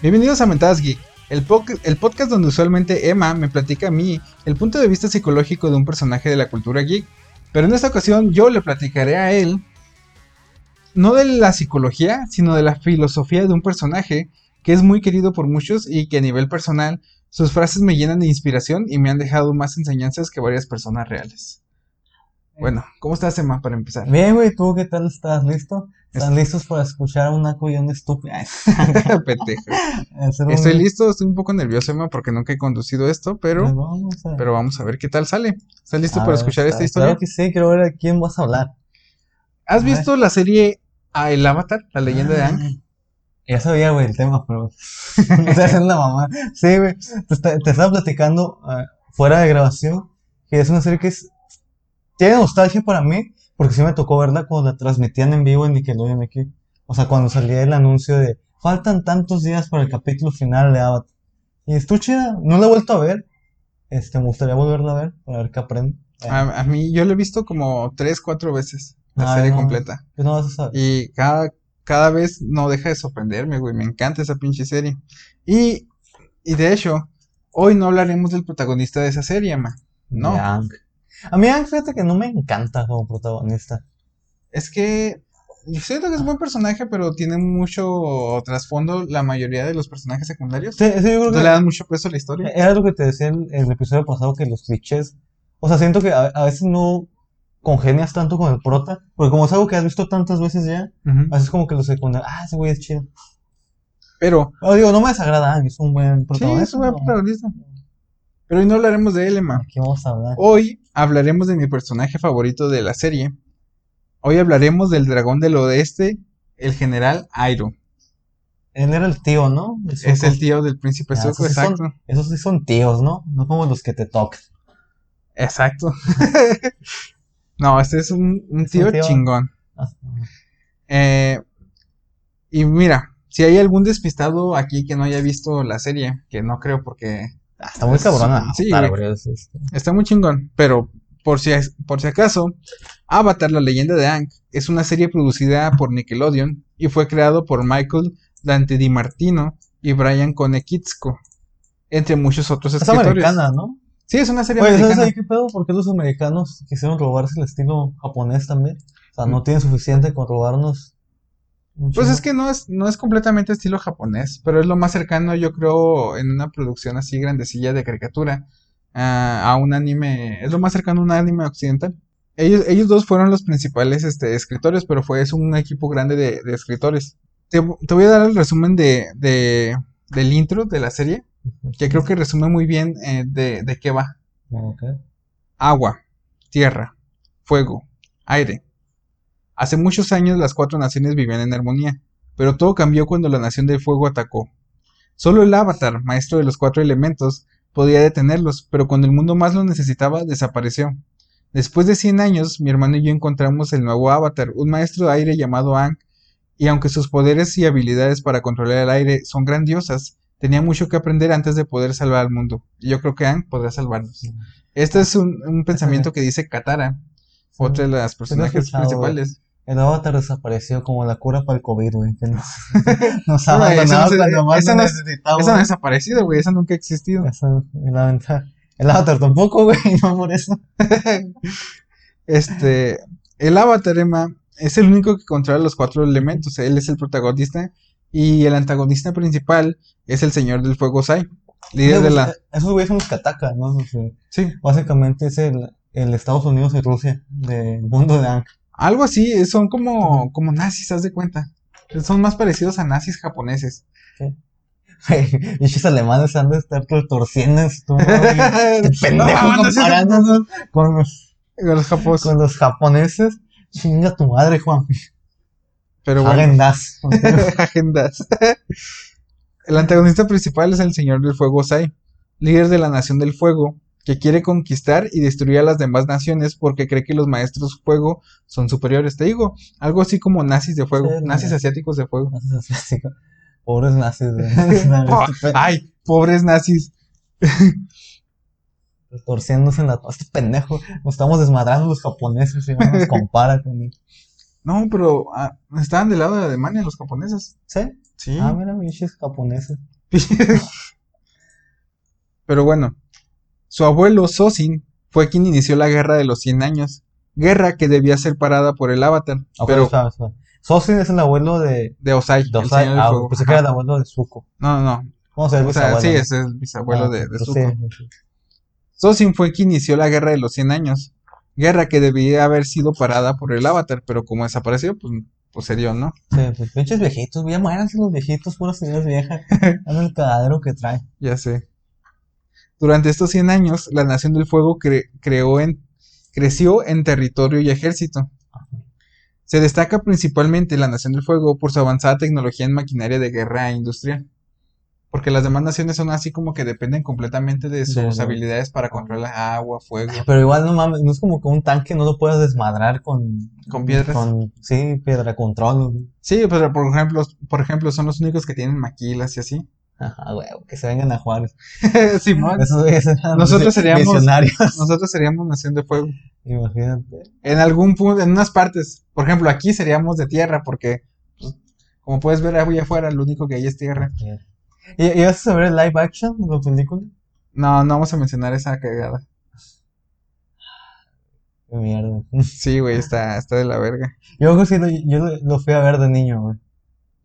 Bienvenidos a Mentadas Geek, el, podcast donde usualmente Emma me platica a mí el punto de vista psicológico de un personaje de la cultura geek. Pero en esta ocasión yo le platicaré a él no de la psicología, sino de la filosofía de un personaje que es muy querido por muchos y que a nivel personal sus frases me llenan de inspiración y me han dejado más enseñanzas que varias personas reales. Bueno, ¿cómo estás, Emma, para empezar? Bien, güey, ¿tú qué tal estás? ¿Listo? ¿Están listos para escuchar una un estúpido? Pendejo. Estoy listo, estoy un poco nervioso, Emma, porque nunca he conducido esto, pero, pues vamos a... pero vamos a ver qué tal sale. ¿Estás listo para escuchar esta historia? Claro que sí, quiero ver a quién vas a hablar. ¿Has visto la serie a El Avatar, la leyenda de Aang? Ya sabía, güey, el tema, pero. Haciendo la mamá. Sí, güey. Te, estaba platicando ah, fuera de grabación que es una serie que es. Tiene nostalgia para mí, porque sí me tocó verla cuando la transmitían en vivo en Nickelodeon aquí. O sea, cuando salía el anuncio de. Faltan tantos días para el capítulo final de Avatar. Y estuvo chida. No la he vuelto a ver. Este, me gustaría volverla a ver para ver qué aprendo. A, mí, yo la he visto como tres, cuatro veces. La serie completa. No vas a saber. Y cada cada vez no deja de sorprenderme, güey. Me encanta esa pinche serie. Y, y de hecho, hoy no hablaremos del protagonista de esa serie, ma. No. A mí, Ang, fíjate que no me encanta como protagonista. Es que siento que es un buen personaje, pero tiene mucho trasfondo la mayoría de los personajes secundarios. Sí, sí, yo creo que le dan mucho peso a la historia. Era lo que te decía en el, episodio pasado, que los clichés. O sea, siento que a veces no congenias tanto con el prota, porque como es algo que has visto tantas veces ya, haces como que lo secundario, ah, ese güey es chido. Pero. No, digo, no me desagrada, es un buen protagonista. Sí, es un buen protagonista. Pero hoy no hablaremos de él, Emma. ¿Qué vamos a hablar? Hoy hablaremos de mi personaje favorito de la serie. Hoy hablaremos del dragón del oeste, el general Airo. Él era el tío, ¿no? Es el tío del príncipe Zuko, exacto. esos sí son tíos, ¿no? No como los que te tocan. Exacto. No, este es un, tío, chingón. Ah, eh, y mira, si hay algún despistado aquí que no haya visto la serie, que no creo porque... Ah, está muy cabrona. Sí, está muy chingón, pero por si, por si acaso, Avatar, la leyenda de Aang, es una serie producida por Nickelodeon y fue creado por Michael Dante Di Martino y Brian Konekitzko, entre muchos otros escritores. Es americana, ¿no? Sí, es una serie Oye, americana. ¿sabes ahí qué pedo? ¿Por qué los americanos quisieron robarse el estilo japonés también? O sea, no tienen suficiente con robarnos. Pues es que no es, no es completamente estilo japonés, pero es lo más cercano, yo creo, en una producción así grandecilla de caricatura a un anime. Es lo más cercano a un anime occidental. Ellos, ellos dos fueron los principales este, escritores, pero fue es un equipo grande de, escritores. Te, voy a dar el resumen de, de, del intro de la serie que creo que resume muy bien eh, de, qué va. Agua, tierra, fuego, aire. Hace muchos años las cuatro naciones vivían en armonía, pero todo cambió cuando la nación del fuego atacó. Solo el avatar, maestro de los cuatro elementos, podía detenerlos, pero cuando el mundo más lo necesitaba, desapareció. Después de 100 años, mi hermano y yo encontramos el nuevo avatar, un maestro de aire llamado Ang, y aunque sus poderes y habilidades para controlar el aire son grandiosas, tenía mucho que aprender antes de poder salvar al mundo. Y yo creo que Aang podrá salvarnos. Este es un, pensamiento que dice Katara, otra de las personajes principales. El avatar desapareció como la cura para el COVID, güey. Que nos, nos cuando más esa no, Esa no ha desaparecido, güey. Esa nunca ha existido. El avatar tampoco, güey. No por eso. este. El avatar, Emma, es el único que controla los cuatro elementos. Él es el protagonista y el antagonista principal es el Señor del Fuego Sai. Líder de la... Esos güeyes son los ¿no? sí. Básicamente es el, el, Estados Unidos y Rusia del mundo de Aang. Algo así, son como, como nazis, haz de cuenta. Son más parecidos a nazis japoneses. Sí. Esos alemanes han de estar torciendo esto. Pendejo comparándonos con los, con los, con los japoneses. Chinga tu madre, Juan. Pero Agendas. Agendas. el antagonista principal es el Señor del Fuego Sai, líder de la Nación del Fuego, que quiere conquistar y destruir a las demás naciones porque cree que los maestros fuego son superiores. Te digo, algo así como nazis de fuego, nazis asiáticos de fuego. Nazis asiáticos. Pobres nazis. Ay, pobres nazis. Torciéndose en la... Este pendejo. Nos estamos desmadrando los japoneses y nos compara con no, pero ah, estaban del lado de Alemania los japoneses. ¿Sí? Sí. Ah, mira, bichos japoneses. Pero bueno, su abuelo Sosin fue quien inició la guerra de los 100 años, guerra que debía ser parada por el Avatar, Ok, pero espera, espera. Sosin es el abuelo de, de Osai, de Osai. Ah, pensé que era el abuelo de Zuko. No, no, no. Vamos a ver, O sea, sí, es el bisabuelo de, de pues Zuko. Sosin fue quien inició la guerra de los 100 años, guerra que debía haber sido parada por el Avatar, pero como desapareció, pues, pues se dio, ¿no? Sí, pues pinches viejitos, ya muéranse los viejitos, puras ideas viejas. Es el cagadero que trae. Ya sé. Durante estos 100 años, la Nación del Fuego cre- creó en, creció en territorio y ejército. Se destaca principalmente la Nación del Fuego por su avanzada tecnología en maquinaria de guerra e industrial. Porque las demás naciones son así como que dependen completamente de sus De- de- habilidades para controlar agua, fuego. Pero igual no mames, no es como que un tanque no lo puedas desmadrar con... Con piedras. Con, sí, piedra control. Sí, pero por ejemplo, por ejemplo, son los únicos que tienen maquilas y así. Ajá, güey, que se vengan a Juárez. Simón, Nosotros seríamos- nosotros seríamos Nación de Fuego. Imagínate. En algún punto, en unas partes. Por ejemplo, aquí seríamos de tierra, porque, pues, como puedes ver allá afuera, lo único que hay es tierra. ¿Y, y vas a ver el live action de la película? No, no vamos a mencionar esa cagada. Qué mierda. Sí, güey, está, está de la verga. Yo yo lo fui a ver de niño, güey.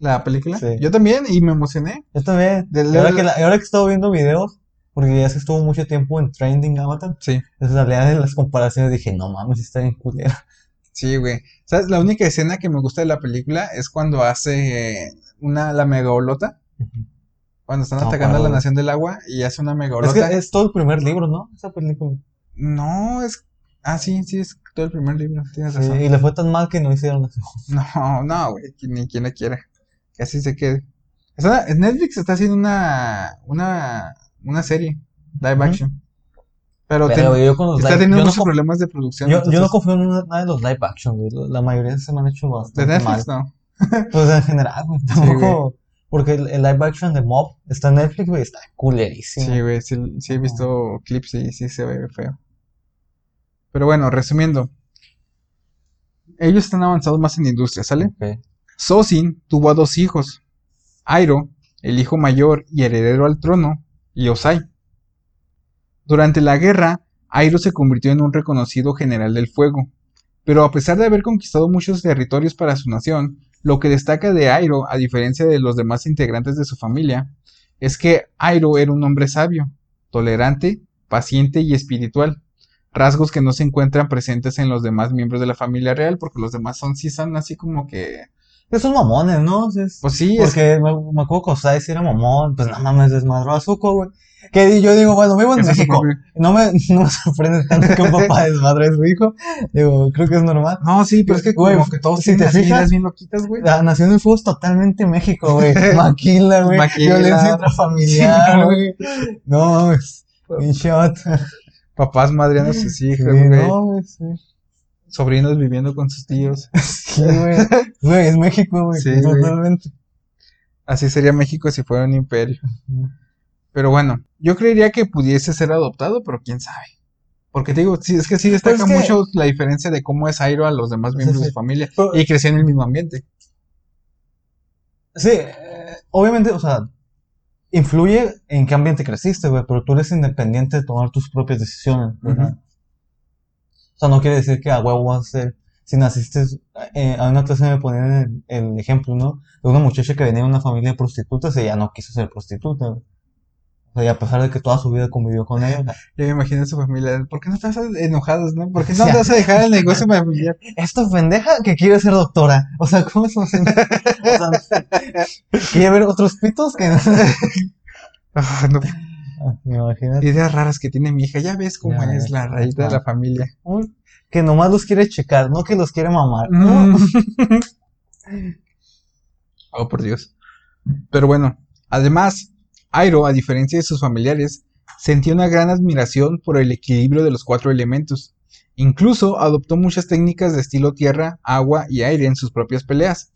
¿La película? Sí. Yo también, y me emocioné. Yo también. De Y ahora la- que, la- ahora que he estado viendo videos, porque ya se estuvo mucho tiempo en Trending Avatar, Sí, entonces la realidad de las comparaciones dije, no mames, está bien culera. sí, güey. ¿Sabes? La única escena que me gusta de la película es cuando hace eh, una, la megaolota. Cuando están No, atacando a la. Nación del Agua y hace una Es megaolota. que es todo el primer libro, ¿no? Esa película. No, es. Ah, sí, sí, es todo el primer libro. Tienes Sí, razón. y le fue tan mal que no hicieron la segunda. No, no, güey, ni quien la quiera. Que así se quede. O sea, Netflix está haciendo una, una, una serie, live action. Pero, Pero ten- yo con los está live, teniendo yo muchos problemas de producción. yo, yo no confío en nada de los live action, güey. La mayoría se me han hecho de bastante mal. Netflix, no. Pues en general, güey. Tampoco. porque el, el live action de Mob está en Netflix, güey, está culerísimo. Sí, güey, sí, sí he visto clips y sí se ve feo. Pero bueno, resumiendo. Ellos están avanzados más en industria, ¿sale? Ok. Sosin tuvo a dos hijos, Airo, el hijo mayor y heredero al trono, y Osai. Durante la guerra, Airo se convirtió en un reconocido general del fuego, pero a pesar de haber conquistado muchos territorios para su nación, lo que destaca de Airo, a diferencia de los demás integrantes de su familia, es que Airo era un hombre sabio, tolerante, paciente y espiritual, rasgos que no se encuentran presentes en los demás miembros de la familia real, porque los demás son sí así como que Esos mamones, ¿no? Es- pues sí, es porque me, me acuerdo que era mamón, pues no mames, desmadró a Zuko, güey. Que yo digo, bueno, vivo en México. No me, no me sorprende tanto que un papá desmadre a su hijo. Digo, creo que es normal. No, sí, pero es que Güey, como que todos si te fijas- bien loquitas, güey. La Nación del Fuego es totalmente México, güey. Maquila, güey. Maquila. Violencia intrafamiliar, güey. No mames. Pinche vato. Papás madreando a sus hijos, güey. no, güey, sí. Sobrinos viviendo con sus tíos. Sí, güey. Güey, es México, güey. Sí, güey. totalmente. Así sería México si fuera un imperio. Pero bueno, yo creería que pudiese ser adoptado, pero quién sabe. Porque te digo, sí, es que sí destaca Pues es que- mucho la diferencia de cómo es Airo a los demás miembros sí. de su familia. Pero- Y creció en el mismo ambiente. Sí, eh, obviamente, o sea, influye en qué ambiente creciste, güey, pero tú eres independiente de tomar tus propias decisiones, ¿verdad? Sea, no quiere decir que a huevo vas a ser, si naciste, eh, a una clase me ponían el, el ejemplo, ¿no? De una muchacha que venía de una familia de prostitutas y ella no quiso ser prostituta. O sea, y a pesar de que toda su vida convivió con ella, Yo me imagino a su familia. ¿Por qué no estás enojados, no? ¿Por qué no te vas a dejar el negocio familiar? esta pendeja que quiere ser doctora. O sea, ¿cómo es posible? O sea, quiere ver otros pitos que no. Ah, no, Me imagino. ideas raras que tiene mi hija. Ya ves cómo Ya es la rayita de la familia. Que nomás los quiere checar, no que los quiere mamar. Mm. oh, por Dios. Pero bueno, además, Airo, a diferencia de sus familiares, sentía una gran admiración por el equilibrio de los cuatro elementos. Incluso adoptó muchas técnicas de estilo tierra, agua y aire en sus propias peleas.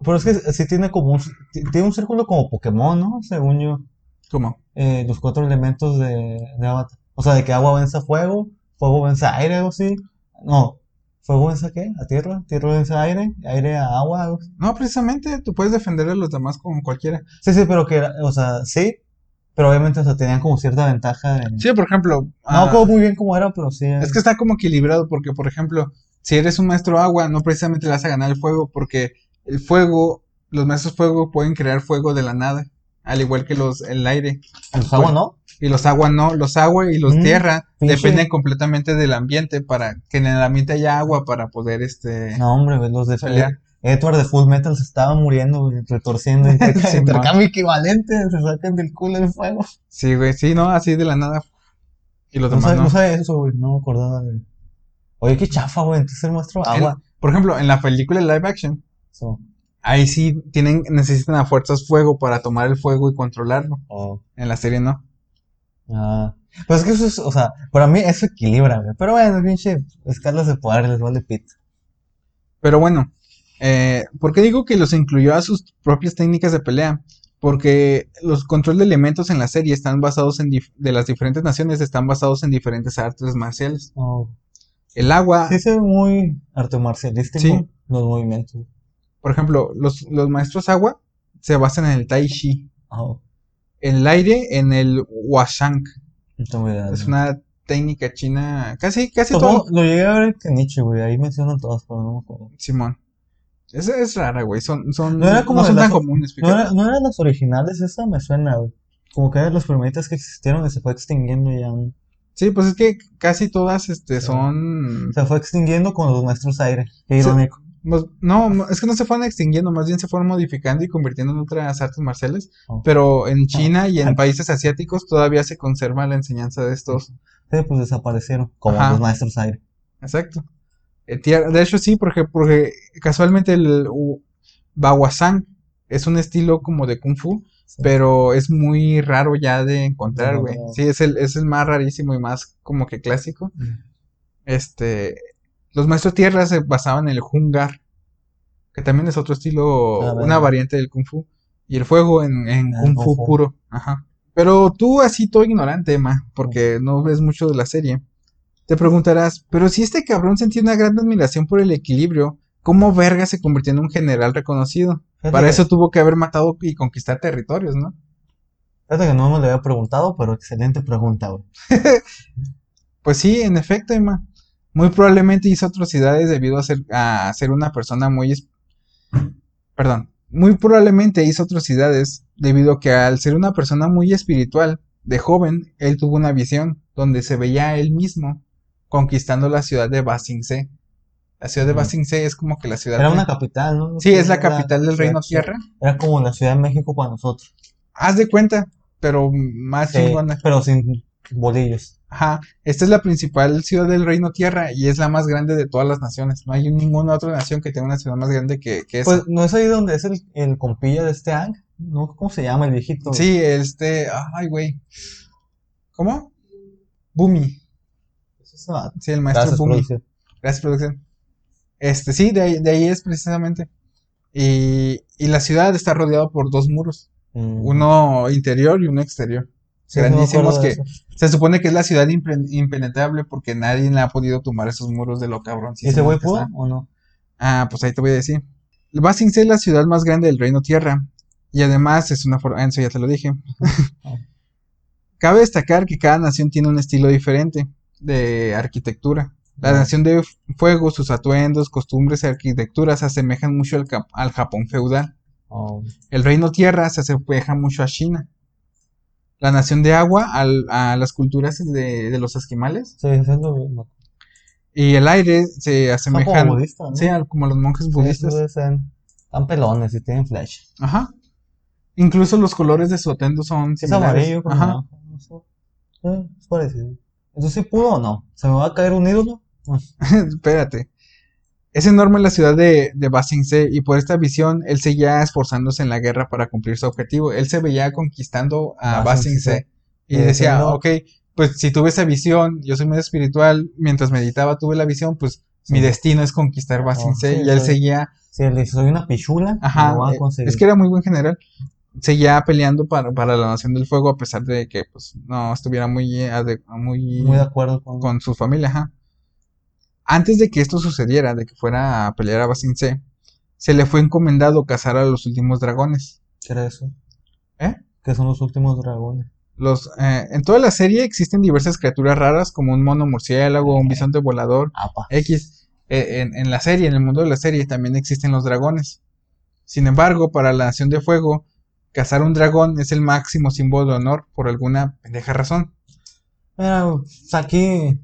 Pero es que sí tiene como un, ti- tiene un círculo como Pokémon, ¿no? Según yo, ¿Cómo? eh, los cuatro elementos de, de Avatar. O sea, de que agua vence a fuego, fuego vence a aire, algo así. No, ¿Fuego es a qué? ¿A tierra? ¿Tierra es a aire? ¿Aire a agua? algo así? No, precisamente, tú puedes defender a los demás con cualquiera. Sí, sí, pero que o sea, sí, pero obviamente, o sea, tenían como cierta ventaja. En... Sí, por ejemplo. No ah, recuerdo muy bien cómo era, pero sí. Es que está como equilibrado porque, por ejemplo, si eres un maestro agua, no precisamente le vas a ganar el fuego porque el fuego, los maestros fuego pueden crear fuego de la nada, al igual que los el aire. ¿Los agua no? Y los agua no, los agua y los Mm, tierra pinche. dependen completamente del ambiente para que en el ambiente haya agua para poder este No, hombre, los de pelear. Edward de Full Metal se estaban muriendo, retorciendo. Sí, intercambio equivalente, se sacan del culo el fuego. Sí, güey, sí, no, así de la nada. Y los No demás no. no sabía eso, güey, no me acordaba. güey. Oye, qué chafa, güey, entonces el maestro agua. Por ejemplo, en la película live action, So, ahí sí tienen necesitan a fuerzas fuego para tomar el fuego y controlarlo. oh, En la serie no. ah. Pues es que eso es, o sea, para mí eso equilibra, güey. Pero bueno, pinche escalas de poder les vale pit. Pero bueno, eh, ¿por qué digo que los incluyó a sus propias técnicas de pelea? Porque los control de elementos en la serie están basados en de las diferentes naciones están basados en diferentes artes marciales. Oh. El agua, Sí, ve muy arte marcialístico Sí. los movimientos. Por ejemplo, los, los maestros agua se basan en el tai chi. Oh, El aire en el washank. no. Es una técnica china, casi, casi todo. Lo llegué a ver en Nietzsche, güey, ahí mencionan todas, pero no me acuerdo. Simón. Es, es rara, güey. Son, son, No era como no son tan las- comunes, ¿No, era- no eran las originales esa? Me suena, güey. Como que eran los primeritas que existieron y se fue extinguiendo ya. ¿no? Sí, pues es que casi todas, este, Sí. son... Se fue extinguiendo con los maestros aire. Qué irónico. No, es que no se fueron extinguiendo, más bien se fueron modificando y convirtiendo en otras artes marciales. Oh. Pero en China y en Ah. países asiáticos todavía se conserva la enseñanza de estos. Sí, pues desaparecieron. Como Ajá. los maestros aire. Exacto. Eh, De hecho, sí, porque, porque casualmente el Baguazhang es un estilo como de Kung Fu, Sí. pero es muy raro ya de encontrar, güey. Sí, es el, es el más rarísimo y más como que clásico. Mm. Este, los maestros tierra se basaban en el Hungar, que también es otro estilo, Ah, una variante del Kung Fu, y el fuego en, en Ah, Kung Fu puro. Ajá. Pero tú así todo ignorante, Emma, porque no ves mucho de la serie. Te preguntarás, pero si este cabrón sentía una gran admiración por el equilibrio, ¿cómo verga se convirtió en un general reconocido? Fíjate Para eso tuvo que haber matado y conquistar territorios, ¿no? Fíjate que no me lo había preguntado, pero excelente pregunta, güey. Pues sí, en efecto, Emma. Muy probablemente hizo atrocidades debido a ser, a ser una persona muy... Perdón. Muy probablemente hizo atrocidades debido a que al ser una persona muy espiritual, de joven, él tuvo una visión donde se veía a él mismo conquistando la ciudad de Ba Sing Se. La ciudad de Ba Ujú. Sing Se es como que la ciudad... Era de- una capital, ¿no? Sí, es la Era capital del Reino. Tierra. Era como la Ciudad de México para nosotros. Haz de cuenta, pero más Sí, chingona. pero sin bolillos. Ajá, esta es la principal ciudad del Reino Tierra y es la más grande de todas las naciones. No hay ninguna otra nación que tenga una ciudad más grande que, que esa. Pues, ¿no es ahí donde es el, el compilla de este Ang? ¿No? ¿Cómo se llama el viejito? sí, este, ay, güey. ¿Cómo? Bumi. Sí, el maestro Gracias, Bumi. producción. Gracias, producción. Este, sí, de ahí, de ahí es precisamente. Y, y la ciudad está rodeada por dos muros, Mm. uno interior y uno exterior. No grandísimos que-. Se supone que es la ciudad impenetrable porque nadie le ha podido tumbar esos muros de lo cabrón. ¿Y ese güey pudo o no? Ah, pues ahí te voy a decir. Ba Sing Se es la ciudad más grande del Reino Tierra. Y además es una forma. Eso ya te lo dije. Cabe destacar que cada nación tiene un estilo diferente de arquitectura. La nación de fuego, sus atuendos, costumbres y arquitecturas se asemejan mucho al, al Japón feudal. Oh, El Reino Tierra se asemeja mucho a China. La nación de agua al- a las culturas de, de los esquimales. sí, siendo bien. ¿no? Y el aire se Son como budistas, ¿no? Sí, como los monjes Sí, budistas. dicen, Están pelones y tienen flash. Ajá. Incluso los colores de su atuendo son Es similares. amarillo con Ajá. no sé. Eh, es parecido. ¿Entonces sí pudo o no? ¿Se me va a caer un ídolo? Espérate. Es enorme la ciudad de, de Ba Sing Se y por esta visión él seguía esforzándose en la guerra para cumplir su objetivo. Él se veía conquistando a Ba Ba Sing Sing Se. Se y Y decía, diciendo- ok, pues si tuve esa visión, yo soy muy espiritual, mientras meditaba tuve la visión, pues mi Sí. destino es conquistar Ba Sing Oh, Se sí, y él soy- seguía, Si él dice, soy una pichula, ajá, lo a eh, conseguir. es que era muy buen general. Seguía peleando para, para la Nación del Fuego a pesar de que pues no estuviera muy, muy, Muy de acuerdo con... con su familia, ajá. Antes de que esto sucediera, de que fuera a pelear a Basin C, se le fue encomendado cazar a los últimos dragones. ¿Qué era eso? ¿Eh? ¿Qué son los últimos dragones? Los, eh, en toda la serie existen diversas criaturas raras como un mono murciélago, un bisonte volador, Apa. X. Eh, en, en la serie, en el mundo de la serie, también existen los dragones. Sin embargo, para la Nación de Fuego, cazar un dragón es el máximo símbolo de honor por alguna pendeja razón. Mira, pues aquí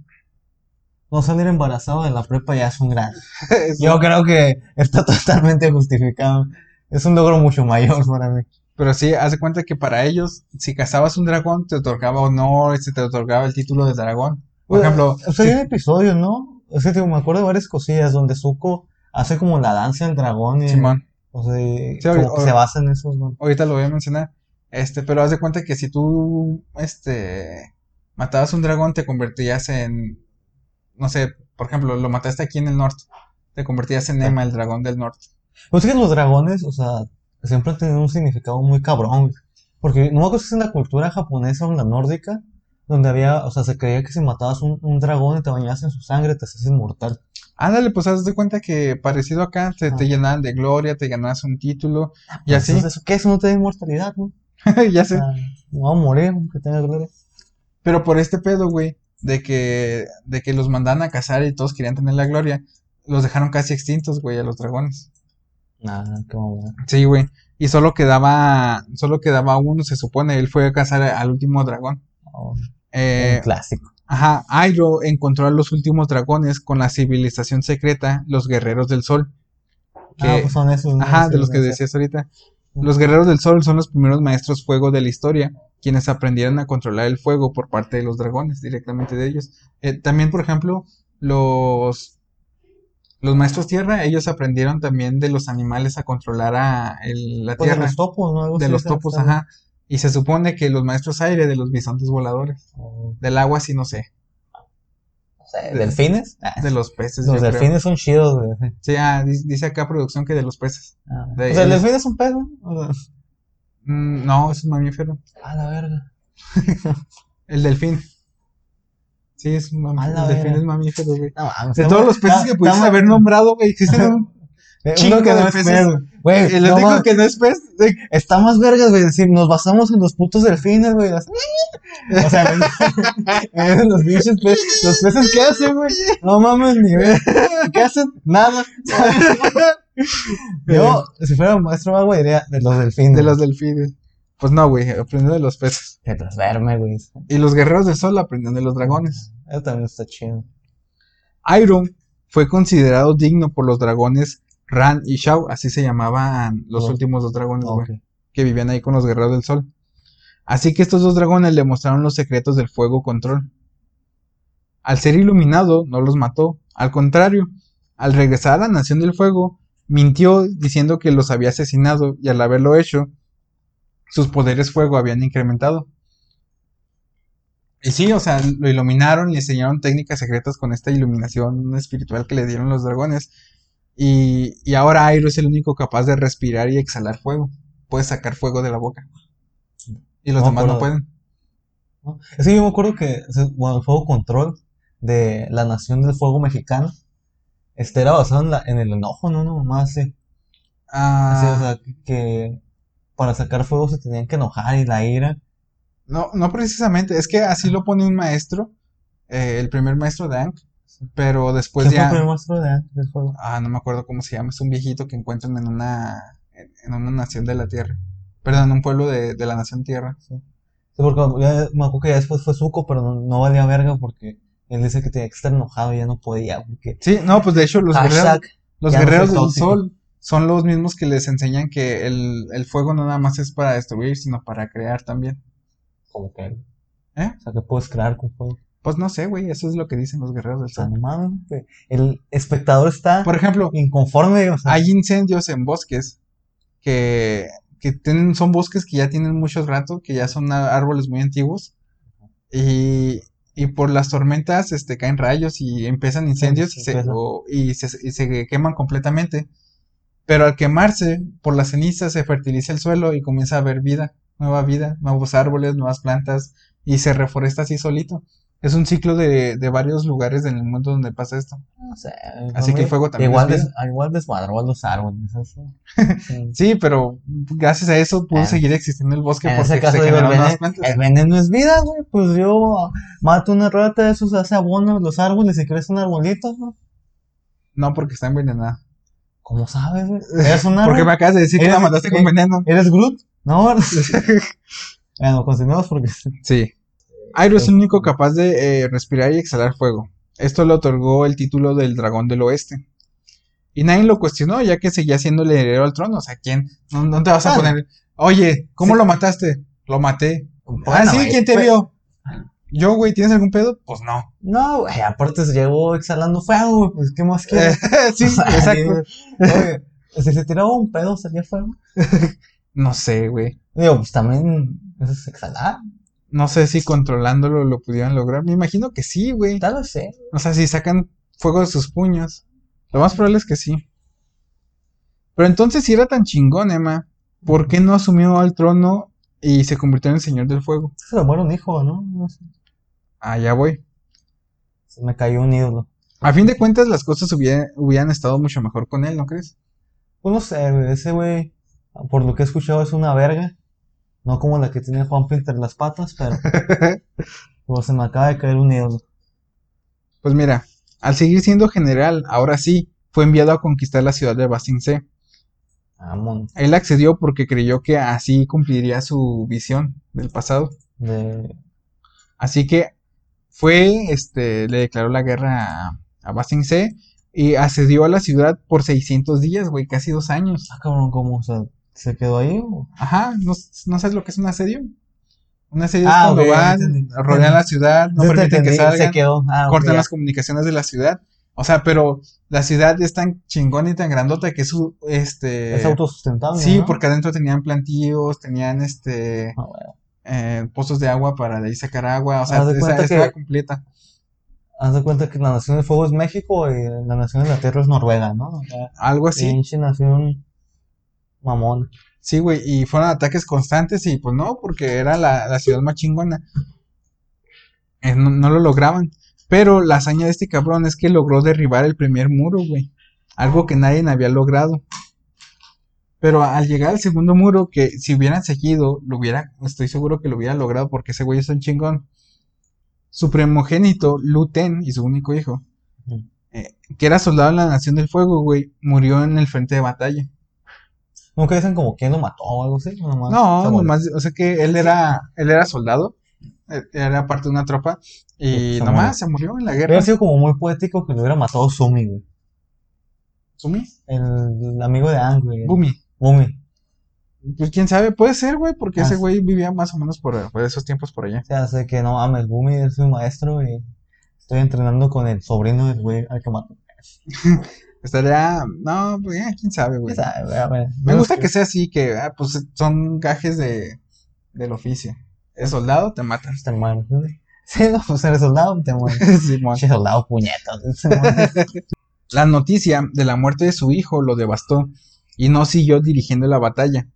no salir embarazado de la prepa ya es un gran. Yo creo que está totalmente justificado. Es un logro mucho mayor para mí. Pero sí, haz de cuenta que para ellos, si cazabas un dragón, te otorgaba honor, se te otorgaba el título de dragón. Por ejemplo, o sea, hay episodios, ¿no? O sea, me acuerdo de varias cosillas donde Zuko hace como la danza del dragón y, Simón, o sea, y Sí, como o- que se basa en eso, ¿no? ahorita lo voy a mencionar. Este, pero haz de cuenta que si tú, este, matabas un dragón, te convertías en, no sé, por ejemplo, lo mataste aquí en el norte, te convertías en Sí. Emma, el dragón del norte. Pues es que los dragones, o sea, siempre han tenido un significado muy cabrón. Porque no me acuerdo si es en la cultura japonesa o en la nórdica, donde había, o sea, se creía que si matabas un, un dragón y te bañabas en su sangre, te hacías inmortal. Ándale, pues haz de cuenta que parecido acá, te, te Ah. llenaban de gloria, te ganabas un título, y así, Entonces, ¿qué? Eso no te da inmortalidad, güey. ya sé. va a morir, aunque tenga gloria. Pero por este pedo, güey, de que, de que los mandaban a cazar y todos querían tener la gloria, los dejaron casi extintos, güey, a los dragones. Nah, qué mamada. Sí, güey. Y solo quedaba, solo quedaba uno, se supone, él fue a cazar al último dragón. Oh, Eh, un clásico. ajá, Airo encontró a los últimos dragones con la civilización secreta, los guerreros del sol. Que, ah, pues son esos, ¿no? ajá, Sí, de los que decías ahorita. Los guerreros del sol son los primeros maestros fuego de la historia, quienes aprendieron a controlar el fuego por parte de los dragones, directamente de ellos. Eh, también, por ejemplo, los, los maestros tierra, ellos aprendieron también de los animales a controlar a el- la Pues de tierra, los topos, ¿no? Algo de los topos, ajá. Y se supone que los maestros aire de los bisontes voladores. Oh, del agua sí no sé, ¿Delfines? De los peces. los creo. delfines son chidos, güey. Sí, ah, di- dice acá producción que de los peces. Ah, De- o sea, el el- delfín es un pez, ¿no? Mm, no, es un mamífero. a la verga. El delfín. Sí, es un mamífero. El delfín es mamífero, güey. No, De todos los peces que pudiste haber nombrado, güey, existen un uno que no es pez, güey. Güey, El no único que no es pez. de- está más vergas, güey. Decir, nos basamos en los putos delfines, güey. las- O sea, en los pinches peces. Los peces, ¿qué hacen, güey? No mames, ni ver. ¿Qué hacen? Nada. Yo, si fuera maestro agua, diría de los delfines. De los delfines. Pues no, güey, aprendió de los peces. De los verme, güey. Y los guerreros del sol aprendieron de los dragones. Eso también está chido. Iron fue considerado digno por los dragones Ran y Shao, así se llamaban los Oh. últimos dos dragones, güey, Ok. que vivían ahí con los guerreros del sol. Así que estos dos dragones le mostraron los secretos del fuego control. Al ser iluminado, no los mató. Al contrario, al regresar a la Nación del Fuego, mintió diciendo que los había asesinado y al haberlo hecho, sus poderes fuego habían incrementado. Y sí, o sea, lo iluminaron, le enseñaron técnicas secretas con esta iluminación espiritual que le dieron los dragones. Y, y ahora Airo es el único capaz de respirar y exhalar fuego. Puede sacar fuego de la boca. Y los No demás no pueden. ¿no? Es que yo me acuerdo que bueno, el fuego control de la Nación del Fuego Mexicano este era basado en, la, en el enojo, ¿no? No, más así. Así, o Ah, sea, que, para sacar fuego se tenían que enojar y la ira. no, no precisamente. Es que así lo pone un maestro. eh, el primer maestro de Ankh. Pero después ¿Quién fue el ya. maestro de, del fuego? Ah, no me acuerdo cómo se llama. Es un viejito que encuentran en una. En, en una nación de la tierra. Perdón, un pueblo de, de la nación tierra. Sí, porque ya, me acuerdo que ya después fue Zuko, pero no, no valía verga porque él dice que tenía que estar enojado y ya no podía. Porque... Sí, no, pues de hecho los guerreros. Los Ya no guerreros del sol son los mismos que les enseñan que el, el fuego no nada más es para destruir, sino para crear también. como que, ¿Eh? o sea, que puedes crear con fuego. Pues no sé, güey, eso es lo que dicen los guerreros del sol. no mames. El espectador está Por ejemplo, inconforme, o sea, hay incendios en bosques que, que tienen, son bosques que ya tienen mucho rato, que ya son árboles muy antiguos. Y, y por las tormentas este, caen rayos y empiezan incendios sí, y, se, o- y, se, y se queman completamente. Pero al quemarse, por las cenizas se fertiliza el suelo y comienza a haber vida, nueva vida, nuevos árboles, nuevas plantas y se reforesta así solito. Es un ciclo de, de varios lugares en el mundo donde pasa esto. No sé. Así que el fuego también Igual, es des, igual desmadró a los árboles. eso. Sí. Sí, pero gracias a eso pudo Ah. seguir existiendo el bosque En porque ese caso, se digo, el, veneno, plantas. el veneno es vida, güey. Pues yo mato una rata de esos, hace abono los árboles y crece un arbolito, ¿no? No, porque está envenenada. ¿Cómo sabes, güey? ¿Eres un árbol? Porque me acabas de decir que la mataste con eh, veneno. ¿Eres Groot? No, bueno, continuamos porque... Sí. Airo es el único capaz de eh, respirar y exhalar fuego. Esto le otorgó el título del dragón del oeste. Y nadie lo cuestionó, ya que seguía siendo el heredero al trono. O sea, ¿quién? No, no te vas a Ah. poner. Oye, ¿cómo Sí. lo mataste? Lo maté. ah, sí, ¿quién te pues- vio? Yo, güey, ¿tienes algún pedo? Pues no. No, güey, aparte se llegó exhalando fuego, güey, pues ¿qué más quieres? sí, exacto. Oye, si se tiraba un pedo, salía fuego. No sé, güey. Digo, pues también eso es exhalar. No sé si controlándolo lo pudieran lograr. Me imagino que sí, güey. Tal vez sí. O sea, si sacan fuego de sus puños. Lo más probable es que sí. Pero entonces, si era tan chingón, Emma, ¿por qué no asumió al trono y se convirtió en el señor del fuego? Se le muere un hijo, ¿no? No sé. Allá voy. Se me cayó un ídolo. A fin de cuentas, las cosas hubieran, hubieran estado mucho mejor con él, ¿no crees? Pues no sé, güey, ese güey, por lo que he escuchado, es una verga. No como la que tiene Juanpa entre las patas, pero pues se me acaba de caer un ídolo. Pues mira, al seguir siendo general, ahora sí, fue enviado a conquistar la ciudad de Basingse. Amón. Él accedió porque creyó que así cumpliría su visión del pasado. De... Así que fue, este, le declaró la guerra a, a Basingse y asedió a la ciudad por 600 días, güey, casi dos años. Ah, cabrón, ¿cómo? O sea, ¿se quedó ahí o...? Ajá, ¿no, no sabes lo que es un asedio? Un asedio Ah, es cuando ok, van, rodean la ciudad, no permiten que salgan, Se quedó. Ah, cortan las comunicaciones de la ciudad. O sea, pero la ciudad es tan chingona y tan grandota que su, este... Es autosustentable, Sí, ¿no? porque adentro tenían plantíos, tenían este... Ah, bueno. eh, pozos de agua para de ahí sacar agua, o sea, esa- estaba completa. Haz de cuenta que la nación del fuego es México y la nación de la tierra es Noruega, ¿no? O sea, Algo así. pinche nación mamón. Sí, güey, y fueron ataques constantes y pues no, porque era la, la ciudad más chingona. Eh, no, no lo lograban. Pero la hazaña de este cabrón es que logró derribar el primer muro, güey. Algo que nadie había logrado. Pero al llegar al segundo muro, que si hubieran seguido, lo hubiera, estoy seguro que lo hubiera logrado porque ese güey es un chingón. Su primogénito, Lu Ten, y su único hijo, eh, que era soldado en la Nación del Fuego, güey, murió en el frente de batalla. Nunca dicen como quién lo mató o algo así. nomás No, nomás, o sea que él era, él era soldado, eh, era parte de una tropa y Se nomás murió. se murió en la Hubiera guerra. sido como muy poético que lo hubiera matado Sumi, güey. ¿Sumi? El, el amigo de Ang, güey. Bumi. Bumi. Pues quién sabe, puede ser, güey, porque Ah, ese güey vivía más o menos por, por esos tiempos por allá. O sea, sé que no mames, Bumi es mi maestro y estoy entrenando con el sobrino del güey al que mató. Estaría, no, pues quién sabe, güey. Quién sabe, a ver, Me gusta que sea así, que ah, pues son gajes de, del oficio. Es soldado, te matan. Te mueres. Sí, no, pues eres soldado, te. Simón. Pinche soldado puñetas. La noticia de la muerte de su hijo lo devastó y no siguió dirigiendo la batalla.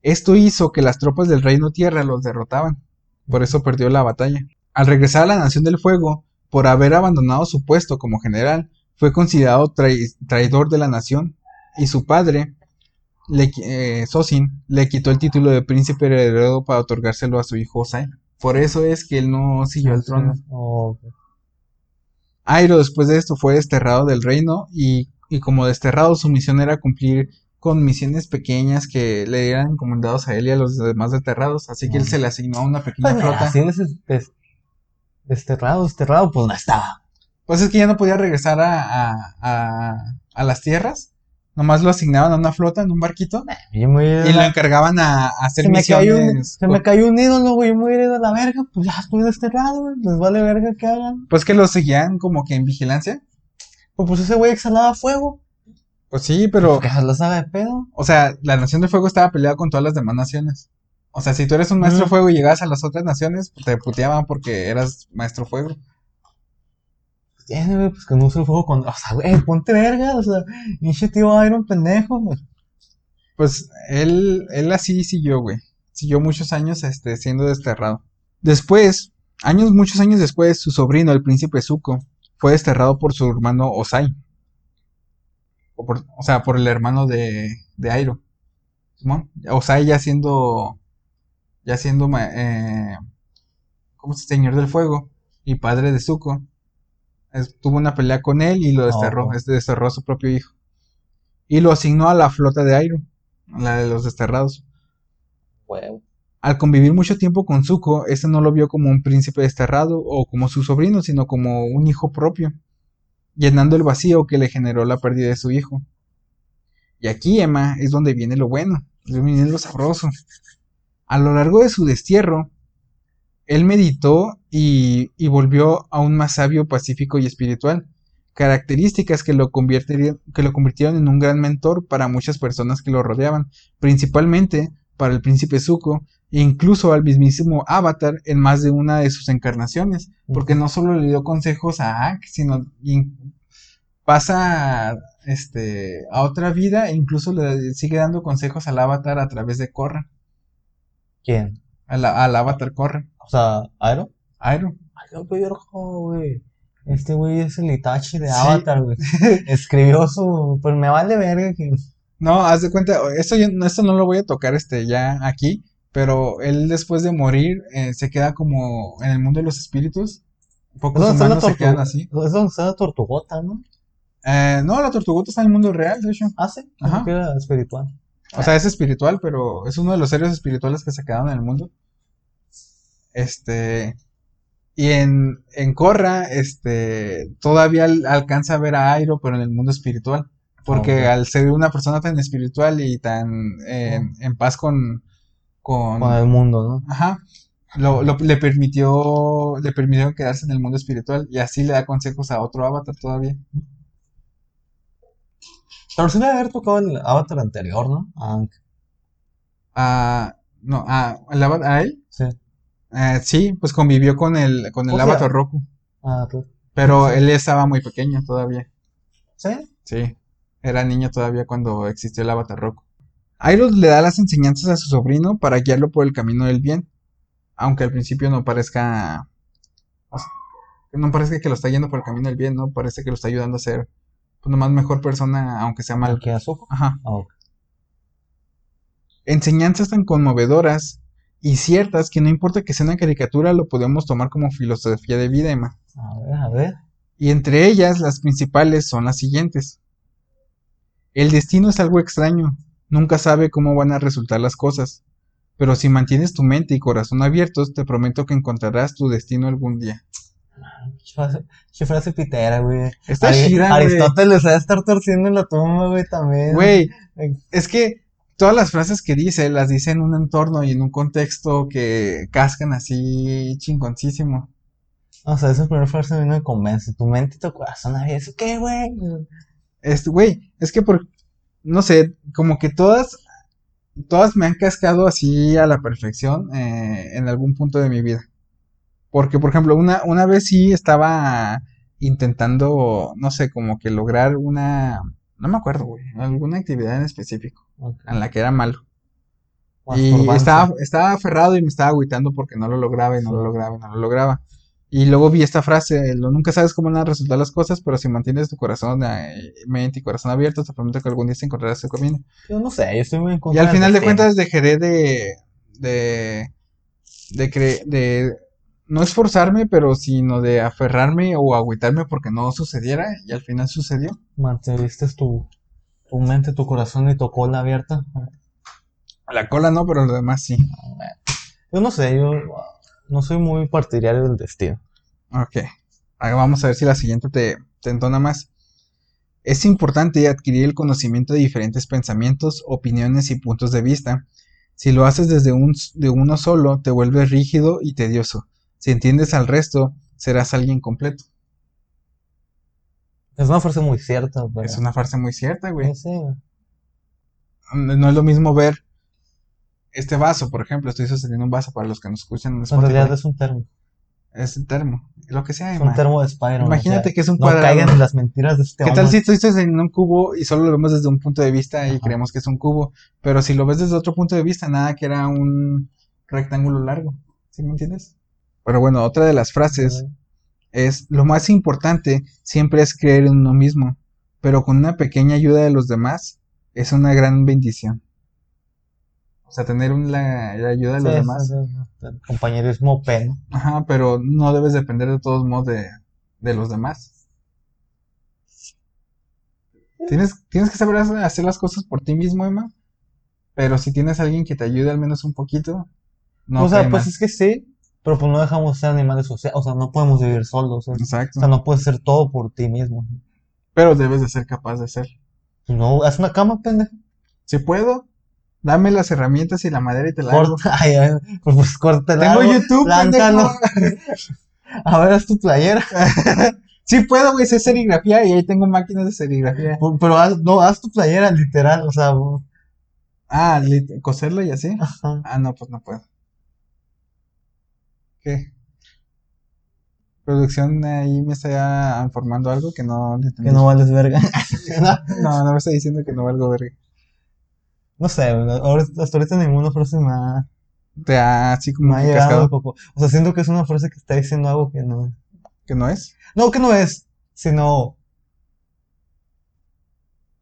Esto hizo que las tropas del Reino Tierra los derrotaban. Por eso perdió la batalla. Al regresar a la Nación del Fuego, por haber abandonado su puesto como general, fue considerado trai- traidor de la nación y su padre, le, eh, Sosin, le quitó el título de príncipe heredero para otorgárselo a su hijo Osai. Por eso es que él no siguió el trono. Oh, ok. Airo después de esto fue desterrado del reino y, y como desterrado su misión era cumplir con misiones pequeñas que le eran encomendados a él y a los demás desterrados, así que él se le asignó a una pequeña Pues flota. así desterrado, desterrado, pues no estaba. Pues es que ya no podía regresar a, a, a, a las tierras, nomás lo asignaban a una flota en un barquito me y lo encargaban a, a hacer se me, cayó un, misiones. se me cayó un ídolo, güey. Yo me hubiera ido a la verga. Pues ya estoy desterrado, güey. Les vale verga que hagan. Pues que lo seguían como que en vigilancia. Pues, pues ese güey exhalaba fuego. Pues sí, pero, Que se las haga de pedo. o sea, la Nación de Fuego estaba peleada con todas las demás naciones. O sea, si tú eres un maestro Ujú. fuego y llegabas a las otras naciones, pues te puteaban porque eras maestro fuego. Tiene, güey, pues que no use el fuego con. O sea, güey, ponte verga. O sea, pinche tío Iron pendejo. Pues él, él así siguió, güey. Siguió muchos años este, siendo desterrado. Después, Años, muchos años después, su sobrino, el príncipe Zuko, fue desterrado por su hermano Osai. O, sea, por el hermano de, de Airo. Osai ya siendo. Ya siendo. Eh, ¿Cómo se Señor del Fuego. Y padre de Zuko. Tuvo una pelea con él y lo desterró. Oh. Este desterró a su propio hijo. Y lo asignó a la flota de Airo. La de los desterrados. Al convivir mucho tiempo con Zuko, este no lo vio como un príncipe desterrado o como su sobrino, sino como un hijo propio, llenando el vacío que le generó la pérdida de su hijo. Y aquí, Emma, es donde viene lo bueno, es donde viene lo sabroso. A lo largo de su destierro, él meditó y, y volvió aún más sabio, pacífico y espiritual, características que lo, convirtieron, que lo convirtieron en un gran mentor para muchas personas que lo rodeaban, principalmente para el príncipe Zuko, e incluso al mismísimo Avatar en más de una de sus encarnaciones, porque no solo le dio consejos a Aang, sino in- pasa este, a otra vida e incluso le sigue dando consejos al Avatar a través de Korra, ¿Quién? Al, al Avatar Korra, O sea, ¿Aero? Airo. Ay, no, verga, güey. Este güey es el Itachi de. Avatar, güey. Escribió su. Pues me vale verga que. No, haz de cuenta, esto, yo- esto no lo voy a tocar este ya aquí, pero él después de morir eh, se queda como en el mundo de los espíritus. Pocos Es donde está la humanos se quedan así. Es donde está la tortugota, ¿no? Eh, no, la tortuguta está en el mundo real, de hecho. Ah, sí. Ajá. Ajá. Que era espiritual. O sea, es espiritual, pero es uno de los seres espirituales que se quedaron en el mundo. Este. Y en, en Korra, este. Todavía al- alcanza a ver a Airo, pero en el mundo espiritual. Porque Ok. al ser una persona tan espiritual y tan eh, en paz con. Con. Con el mundo, ¿no? Ajá. Lo, lo- le permitió. Le permitió quedarse en el mundo espiritual. Y así le da consejos a otro avatar todavía. Pero sí debe haber tocado el Avatar anterior, ¿no? Ah, A. No, a, al ava- a él. sí. Eh, sí, pues convivió con el, con el O sea- avatar Roku. Ah, tú. Pero Sí. él estaba muy pequeño todavía. ¿Sí? Sí, era niño todavía cuando existió el avatar Roku. Iroh le da las enseñanzas a su sobrino para guiarlo por el camino del bien. Aunque al principio no parezca. no parezca que lo está yendo por el camino del bien, ¿no? Parece que lo está ayudando a ser pues, nomás mejor persona, aunque sea mal. ¿Aquí a Zuko? Ajá. Ah. Enseñanzas tan conmovedoras y ciertas que no importa que sea una caricatura, lo podemos tomar como filosofía de vida, Emma. A ver, a ver. Y entre ellas, las principales son las siguientes. El destino es algo extraño, nunca sabe cómo van a resultar las cosas, pero si mantienes tu mente y corazón abiertos, te prometo que encontrarás tu destino algún día. Qué frase, pitera, güey. Está Ari- chida, güey. Aristóteles va a estar torciendo en la tumba, güey, también. Güey, es que todas las frases que dice, las dice en un entorno y en un contexto que cascan así chingoncísimo. O sea, esa primera frase a mí no me convence. Tu mente y tu corazón abierto. ¿Qué, güey? Este, güey, es que por, no sé, como que todas, todas me han cascado así a la perfección eh, en algún punto de mi vida. Porque, por ejemplo, una, una vez sí estaba intentando, no sé, como que lograr una, no me acuerdo, güey, alguna actividad en específico Ok. en la que era malo. Y estaba, estaba aferrado y me estaba agüitando porque no lo lograba y no lo lograba y no lo lograba. Y luego vi esta frase, lo nunca sabes cómo van a resultar las cosas, pero si mantienes tu corazón, eh, mente y corazón abiertos, te prometo que algún día te encontrarás tu camino. Yo no sé, yo estoy muy en Y contra al del final de destino. cuentas dejaré de, de, de, cre- de no esforzarme, pero sino de aferrarme o agüitarme porque no sucediera y al final sucedió. Mantuviste tu, tu mente, tu corazón y tu cola abierta. La cola no, pero lo demás sí. Yo no sé, yo no soy muy partidario del destino. Ok. Ahora vamos a ver si la siguiente te, te entona más. Es importante adquirir el conocimiento de diferentes pensamientos, opiniones y puntos de vista. Si lo haces desde un, de uno solo, te vuelves rígido y tedioso. Si entiendes al resto, serás alguien completo. Es una frase muy cierta, pero... Es una frase muy cierta, güey. Sí, sí. No es lo mismo ver este vaso, por ejemplo. Estoy sosteniendo un vaso para los que nos escuchan en En realidad es un termo. Es un termo. Lo que sea, Es un termo de Spider-Man. Imagínate o sea, que es un No cuadrado. caigan en las mentiras de este ¿Qué tal si estoy sosteniendo un cubo y solo lo vemos desde un punto de vista y Ajá. creemos que es un cubo? Pero si lo ves desde otro punto de vista, nada que era un rectángulo largo. ¿Sí me entiendes? Pero bueno, otra de las frases es, lo más importante siempre es creer en uno mismo, pero con una pequeña ayuda de los demás es una gran bendición. O sea, tener la, ayuda de los demás. sí, sí, compañerismo P, ¿no? Ajá, pero no debes depender de todos modos de, de los demás. Tienes, tienes que saber hacer las cosas por ti mismo, Emma. Pero si tienes a alguien que te ayude al menos un poquito, no o sea, pues es que sí, pero pues no dejamos de ser animales sociales, o sea, no podemos vivir solos, sea, Exacto. o sea, no puedes hacer todo por ti mismo. Pero debes de ser capaz de. Pues no, haz una cama, pendejo. Si puedo, dame las herramientas y la madera y te la hago. Corta, ay, ay, pues, pues córtela. Tengo YouTube, pendejo. A ver, haz tu playera. Sí puedo, güey, sé serigrafía y ahí tengo máquinas de serigrafía. Pero haz, no, haz tu playera, literal, o sea, Ah, coserlo y así. ajá. Ah, no, pues no puedo. ¿Qué? Producción ahí me está informando algo que no le que no vales verga. No, no me está diciendo que no valgo verga. No sé, hasta ahorita ninguna frase me ha, Te ha así como me ha llegado un poco. O sea, siento que es una frase que está diciendo algo que no. que no es. No, que no es, sino.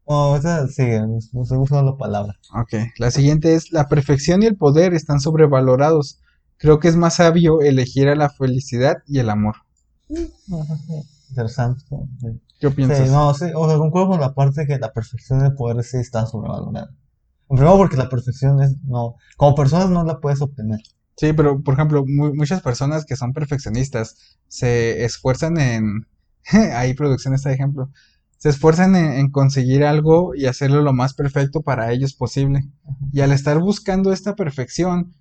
Oh, sigue, no estoy buscando la palabra. Ok, la siguiente es, la perfección y el poder están sobrevalorados. Creo que es más sabio elegir a la felicidad y el amor. Interesante. ¿Qué piensas? Sí, no, sí, o sea, concuerdo con la parte que la perfección del poder sí está sobrevalorada. Primero porque la perfección es, no, como personas no la puedes obtener. Sí, pero por ejemplo, mu- muchas personas que son perfeccionistas se esfuerzan en, ahí producción está de ejemplo, se esfuerzan en, en conseguir algo y hacerlo lo más perfecto para ellos posible. Y al estar buscando esta perfección,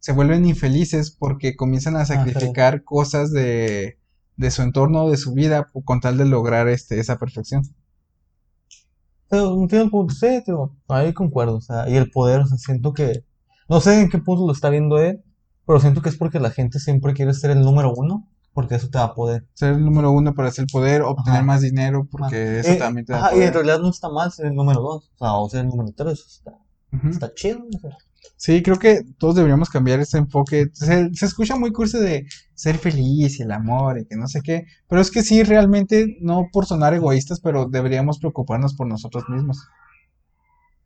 se vuelven infelices porque comienzan a sí. sacrificar cosas de, de su entorno, de su vida, con tal de lograr este, esa perfección. Pero entiendo el punto, sí, tío, ahí concuerdo, o sea, y el poder, o sea, siento que, no sé en qué punto lo está viendo él, pero siento que es porque la gente siempre quiere ser el número uno, porque eso te da poder. Ser el número uno para hacer poder, obtener Ajá. más dinero, porque eso Eh, también te da ajá, y en poder. realidad no está mal ser el número dos, o sea, o ser el número tres, está, está chido, o sea. Sí, creo que todos deberíamos cambiar ese enfoque. Se, se escucha muy curso de ser feliz y el amor y que no sé qué, pero es que sí, realmente, no por sonar egoístas, pero deberíamos preocuparnos por nosotros mismos.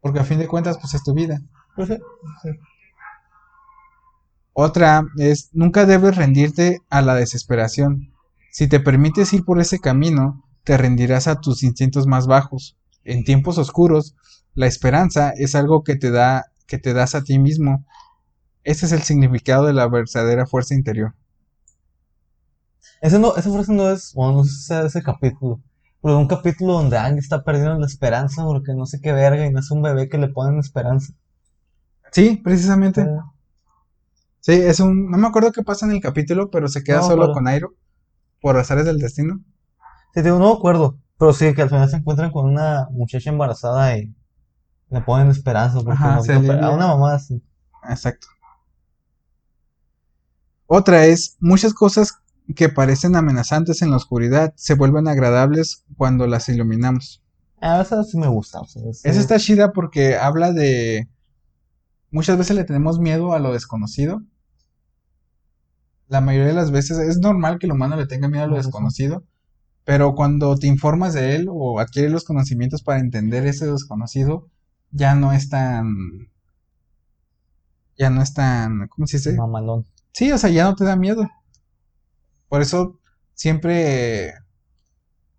Porque a fin de cuentas, pues es tu vida. Pues. Otra es, nunca debes rendirte a la desesperación. Si te permites ir por ese camino, te rendirás a tus instintos más bajos. En tiempos oscuros, la esperanza es algo que te da, que te das a ti mismo. Ese es el significado de la verdadera fuerza interior. Ese no, esa frase no es, bueno, no sé si sea de ese capítulo, pero un capítulo donde Aang está perdiendo la esperanza porque no sé qué verga y nace un bebé que le ponen esperanza. Sí, precisamente. Eh, Sí, es un, no me acuerdo qué pasa en el capítulo, pero se queda No, solo pero- con Airo por azares del destino. Sí, digo, no me acuerdo, pero sí, que al final se encuentran con una muchacha embarazada y le ponen esperanza porque Ajá, no- se no- a una mamá así. Exacto. Otra es, muchas cosas que parecen amenazantes en la oscuridad se vuelven agradables cuando las iluminamos. A esa sí me gusta, o sea, sí. Esa está chida porque habla de... Muchas veces le tenemos miedo a lo desconocido. La mayoría de las veces es normal que el humano le tenga miedo a lo desconocido, pero cuando te informas de él o adquieres los conocimientos para entender ese desconocido, ya no es tan... Ya no es tan... ¿Cómo se dice? Mamalón. Sí, o sea, ya no te da miedo. Por eso siempre,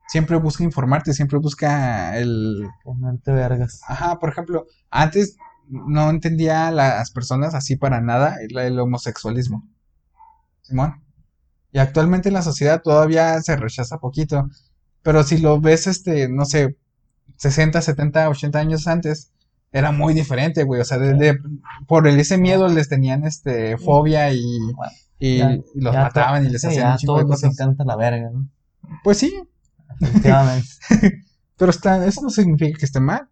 siempre busca informarte, siempre busca el... Ponerte vergas. Ajá, por ejemplo, antes no entendía a las personas así para nada el, el homosexualismo. Simón. Y actualmente en la sociedad todavía se rechaza poquito. Pero si lo ves, este, no sé, 60, 70, 80 años antes, era muy diferente, güey. O sea, de- de- por ese miedo les tenían, este, fobia y, Bueno, y, ya- y los mataban y les hacían un chingo de cosas. encanta la verga, ¿no? Pues sí, Efectivamente. pero está, eso no significa que esté mal.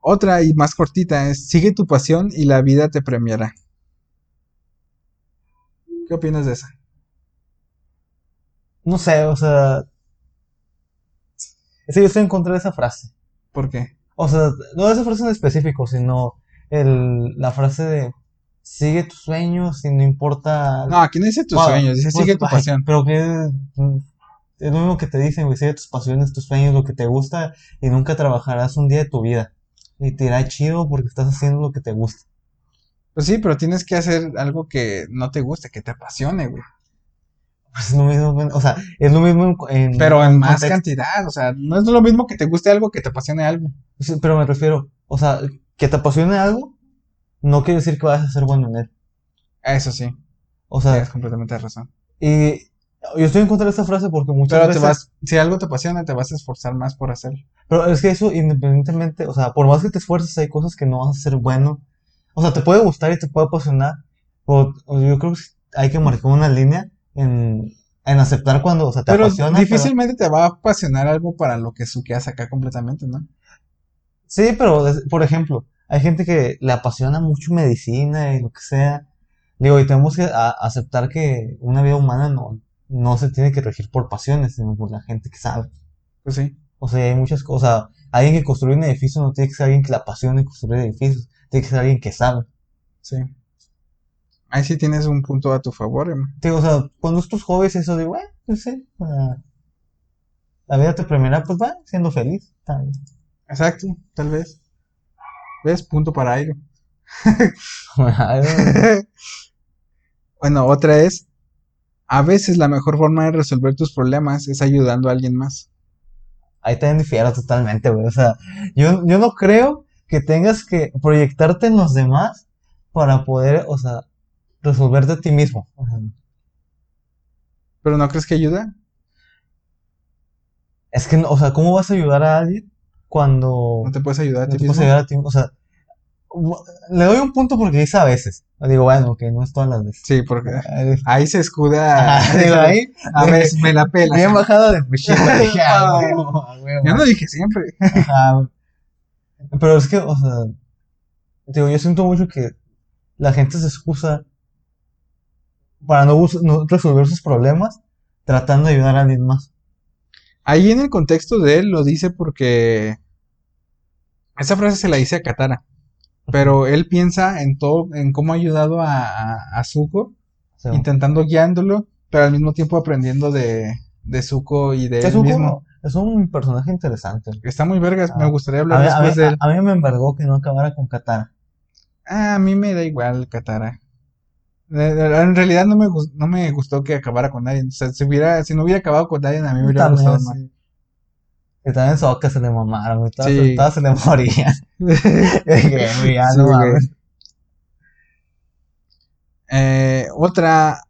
Otra y más cortita es, sigue tu pasión y la vida te premiará. ¿Qué opinas de esa? No sé, o sea. Es que yo estoy en contra de esa frase. ¿Por qué? O sea, no esa frase en específico, sino el, la frase de sigue tus sueños y no importa. No, aquí no dice tus Bueno, sueños, dice pues, sigue tu ay, pasión. Pero que es lo mismo que te dicen, güey, sigue tus pasiones, tus sueños, lo que te gusta y nunca trabajarás un día de tu vida. Y te irá chido porque estás haciendo lo que te gusta. Pues sí, pero tienes que hacer algo que no te guste, que te apasione, güey. Pues es lo mismo, o sea, es lo mismo en, en- Pero en más contexto. cantidad, o sea, no es lo mismo que te guste algo que te apasione algo. Sí, Pero me refiero, o sea, que te apasione algo, no quiere decir que vayas a ser bueno en él. Eso sí, O sea, tienes completamente razón. y yo estoy en contra de esta frase porque muchas Pero te veces. vas, si algo te apasiona, te vas a esforzar más por hacerlo. Pero es que eso, independientemente, o sea, por más que te esfuerces, hay cosas que no vas a ser bueno. O sea, te puede gustar y te puede apasionar, pero yo creo que hay que marcar una línea en, en aceptar cuando, o sea, te Pero apasiona. pero- difícilmente te va a apasionar algo para lo que suqueas acá completamente, ¿no? Sí, pero, por ejemplo, hay gente que le apasiona mucho medicina y lo que sea. Digo, y tenemos que aceptar que una vida humana no, no se tiene que regir por pasiones, sino por la gente que sabe. Pues sí. O sea, hay muchas cosas. Alguien que construye un edificio no tiene que ser alguien que le apasione construir edificios. Tiene que ser alguien que sabe. Sí. Ahí sí tienes un punto a tu favor. em. Digo, o sea, cuando es tus hobbies, eso de, bueno, no sé. o sea, la vida te premiará, pues va, siendo feliz. está bien. Exacto, tal vez. ¿Ves? Punto para Airo. Bueno, otra es, a veces la mejor forma de resolver tus problemas es ayudando a alguien más. Ahí también difiero totalmente, güey. O sea, yo, yo no creo que tengas que proyectarte en los demás para poder, o sea, resolverte a ti mismo. ¿Pero no crees que ayuda? es que, no- o sea, ¿cómo vas a ayudar a alguien cuando ¿No te puedes ayudar a no ti puedes mismo? ayudar a ti? O sea, le doy un punto porque dice a veces. Digo, bueno, que no es todas las veces. Sí, porque ahí se escuda. Ajá, digo, ahí, A veces me la pela. bien bajado de ah. Yo no dije siempre. Ajá. Pero es que, o sea, digo, yo siento mucho que la gente se excusa para no, resolver sus problemas tratando de ayudar a alguien más. Ahí en el contexto de él lo dice porque esa frase se la dice a Katara. Pero él piensa en todo, en cómo ha ayudado a, a, a Zuko, intentando guiándolo, pero al mismo tiempo aprendiendo de, de Zuko y de él mismo. es un personaje interesante. Está muy vergas, Ah. me gustaría A hablar a después mí- de él. a- a mí me embargó que no acabara con Katara. Ah, a mí me da igual Katara. Eh, En realidad no me, gus- no me gustó que acabara con nadie. O sea, si hubiera, si no hubiera acabado con nadie, a mí me hubiera También, gustado más. sí. Y también Sokka se le mamaron, y todas, Sí. todas se le morían. Ya Sí, no. Eh, otra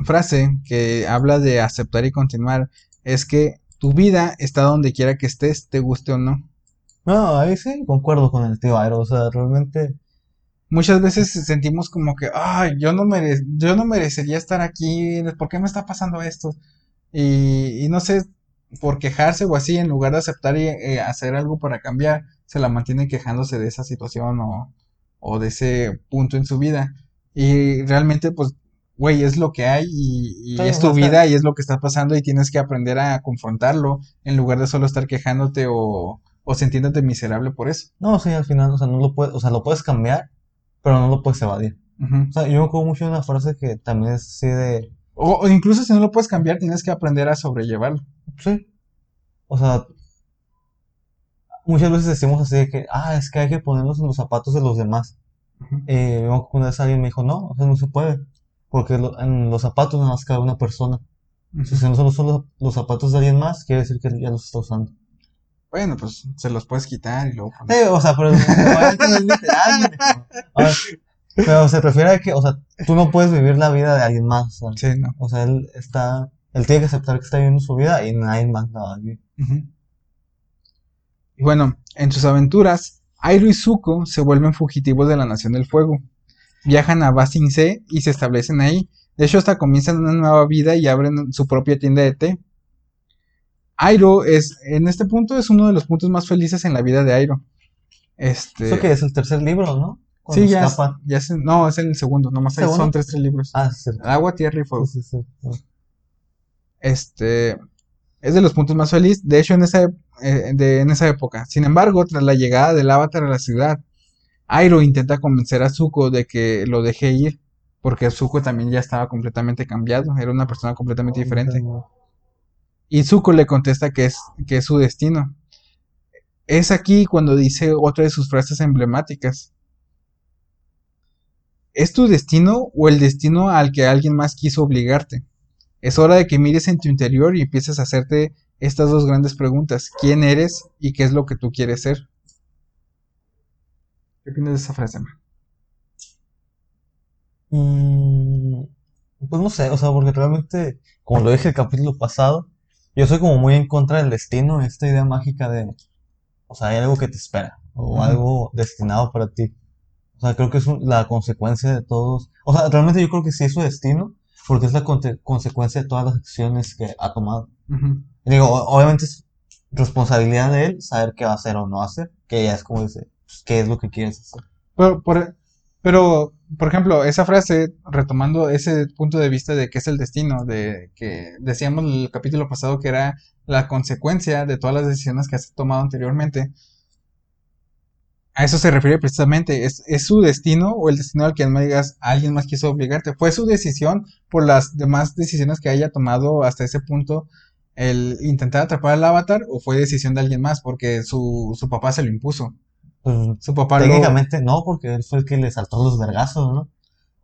frase que habla de aceptar y continuar es que tu vida está donde quiera que estés, te guste o no. No, ahí sí, concuerdo con el tío Airo. O sea, realmente. Muchas veces sentimos como que, ay, yo no mere- yo no merecería estar aquí, ¿por qué me está pasando esto? Y, y no sé, por quejarse o así, en lugar de aceptar y eh, hacer algo para cambiar, se la mantiene quejándose de esa situación o, o de ese punto en su vida. Y realmente, pues, güey, es lo que hay y, y Sí, es tu vida y es lo que está pasando y tienes que aprender a confrontarlo en lugar de solo estar quejándote o, o sintiéndote miserable por eso. No, sí, al final, o sea, no lo puedes, o sea, lo puedes cambiar, pero no lo puedes evadir. O sea, yo me acuerdo mucho de una frase que también es así de, O, o incluso si no lo puedes cambiar, tienes que aprender a sobrellevarlo. sí. O sea, muchas veces decimos así de que, ah, es que hay que ponernos en los zapatos de los demás. Ujú. Eh, que una vez alguien me dijo, no, o sea, no se puede, porque lo- en los zapatos nada más cabe una persona. O sea, si no son los, los zapatos de alguien más, quiere decir que ya los está usando. Bueno, pues se los puedes quitar y luego. Sí, o sea, pero no es literal, ver, pero se refiere a que, o sea, tú no puedes vivir la vida de alguien más. Sí, no. o sea, él está, él tiene que aceptar que está viviendo su vida y nadie más la va a vivir. Y bueno, en sus aventuras, Airo y Zuko se vuelven fugitivos de la Nación del Fuego. Viajan a Ba Sing Se y se establecen ahí. De hecho, hasta comienzan una nueva vida y abren su propia tienda de té. Airo es, en este punto, es uno de los puntos más felices en la vida de Airo. Este, Eso que es el tercer libro, ¿no? Cuando sí, ya, es- ya es- no, es el segundo, nomás son tres, tres libros. Ah, sí, Agua, tierra y fuego. sí, sí. Este es de los puntos más felices, de hecho, en esa, eh, de- en esa época. Sin embargo, tras la llegada del Avatar a la ciudad, Airo intenta convencer a Zuko de que lo deje ir, porque Zuko también ya estaba completamente cambiado, era una persona completamente diferente. Zuko le contesta que es, que es su destino. Es aquí cuando dice otra de sus frases emblemáticas. ¿Es tu destino o el destino al que alguien más quiso obligarte? Es hora de que mires en tu interior y empieces a hacerte estas dos grandes preguntas. ¿Quién eres y qué es lo que tú quieres ser? ¿Qué opinas de esa frase? Mm, pues no sé, o sea, porque realmente, como lo dije el capítulo pasado, yo soy como muy en contra del destino, esta idea mágica de, o sea, hay algo que te espera, o algo destinado para ti. O sea, creo que es un- la consecuencia de todos, o sea, realmente yo creo que sí es su destino, porque es la consecuencia de todas las acciones que ha tomado. Digo, obviamente es responsabilidad de él saber qué va a hacer o no hacer, que ya es como dice, pues, qué es lo que quieres hacer. Pero, por, pero, por ejemplo, esa frase, retomando ese punto de vista de qué es el destino, de que decíamos el capítulo pasado que era la consecuencia de todas las decisiones que has tomado anteriormente, a eso se refiere precisamente, ¿es, es su destino o el destino al que no digas alguien más quiso obligarte? ¿Fue su decisión por las demás decisiones que haya tomado hasta ese punto el intentar atrapar al avatar o fue decisión de alguien más porque su, su papá se lo impuso? Pues, Su papá técnicamente no, porque él fue el que le saltó los vergazos, ¿no?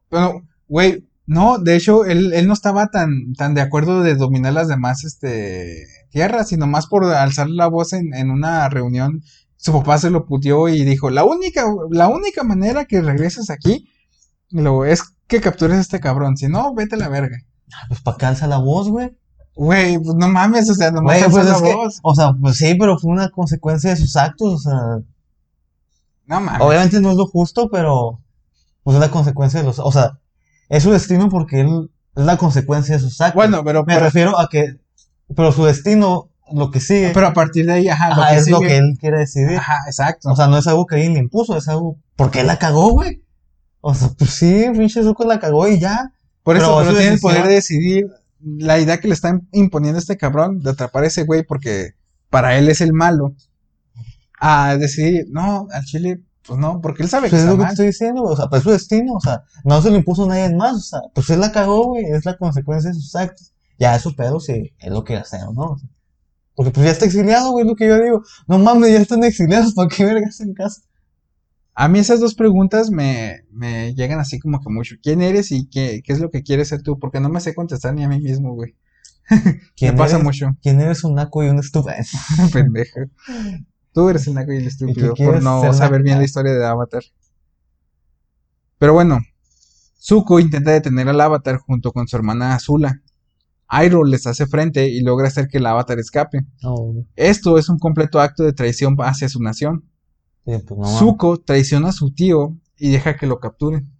Pero, güey, no, de hecho, él, él no estaba tan, tan de acuerdo de dominar las demás, este, tierras, sino más por alzar la voz en, en una reunión. Su papá se lo puteó y dijo, la única, la única manera que regreses aquí, lo, es que captures a este cabrón, si no, vete a la verga. Ah, Pues para qué alza la voz, güey. Güey, pues no mames, o sea, Güey, alzó pues la que, o sea, pues sí, pero fue una consecuencia de sus actos, o sea, No mames. obviamente no es lo justo, pero pues es la consecuencia de los, o sea, es su destino porque él es la consecuencia de sus actos. Bueno, pero, me pero, refiero a que, pero su destino, lo que sigue, pero a partir de ahí, ajá, lo ajá, que es lo que él quiere decidir. Ajá, exacto. O sea, no es algo que alguien le impuso, es algo porque él la cagó, güey. O sea, pues sí, pinche Zuko la cagó y ya. Por eso, Pero pero tiene el poder de decidir la idea que le está imponiendo este cabrón de atrapar a ese güey porque para él es el malo. A decidir, no, al chile, pues no, porque él sabe que Pues es está lo que te estoy diciendo. O sea, pues es su destino, o sea, no se lo impuso nadie más, o sea, pues él la cagó, güey, es la consecuencia de sus actos. Ya es su pedo si es lo que hacer o no. o sea. Porque pues ya está exiliado, güey, es lo que yo digo. No mames, ya están exiliados, ¿para qué vergas en casa? A mí esas dos preguntas me, me llegan así como que mucho. ¿Quién eres y qué, qué es lo que quieres ser tú? Porque no me sé contestar ni a mí mismo, güey. Me ¿Quién pasa eres? mucho, ¿Quién eres un naco y un estúpido? pendejo. Tú eres el naco y el estúpido por no saber bien la historia de Avatar. Pero bueno, Zuko intenta detener al Avatar junto con su hermana Azula. Iroh les hace frente y logra hacer que el Avatar escape. Güey. Esto es un completo acto de traición hacia su nación. Sí, pues. Zuko traiciona a su tío y deja que lo capturen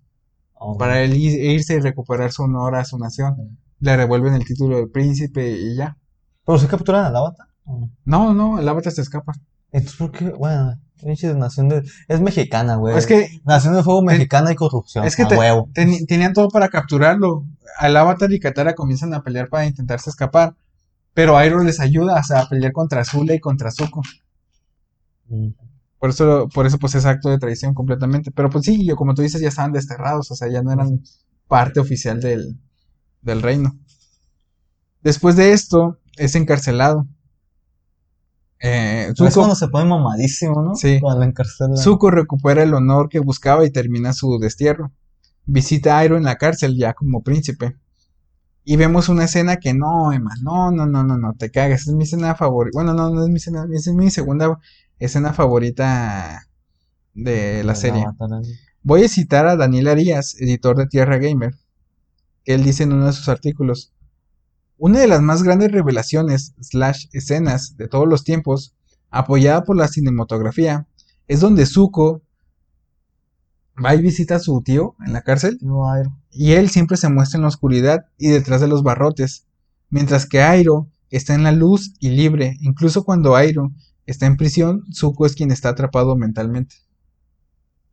güey. para él ir- irse y recuperar su honor a su nación. Le revuelven el título de príncipe y ya. ¿Pero se capturan al avatar? ¿O No, no? no, el Avatar se escapa. Entonces, ¿por qué? Bueno, pinche nación de... Es mexicana, güey. Es que Nación de fuego mexicana y corrupción. es que a te- huevo. Tenían todo para capturarlo. Al Avatar y Katara comienzan a pelear para intentarse escapar. Pero Iroh les ayuda o sea, a pelear contra Azula y contra Zuko. Mm. Por eso, por eso pues es acto de traición completamente. Pero pues sí, yo, como tú dices, ya estaban desterrados, o sea, ya no eran parte oficial del, del reino. Después de esto, es encarcelado. Eh, Es Zuko, cuando se pone mamadísimo, ¿no? Sí. Cuando encarcelan. Zuko recupera el honor que buscaba y termina su destierro. Visita a Iroh en la cárcel ya como príncipe. Y vemos una escena que no, Emma, no, no, no, no, no, te cagas. Es mi escena favorita. Bueno, no, no es mi escena, es mi segunda escena favorita de la serie. Voy a citar a Daniel Arias, editor de Tierra Gamer, él dice en uno de sus artículos, una de las más grandes revelaciones slash escenas de todos los tiempos, apoyada por la cinematografía, es donde Zuko va y visita a su tío en la cárcel y él siempre se muestra en la oscuridad y detrás de los barrotes, mientras que Airo está en la luz y libre, incluso cuando Airo está en prisión, Zuko es quien está atrapado mentalmente.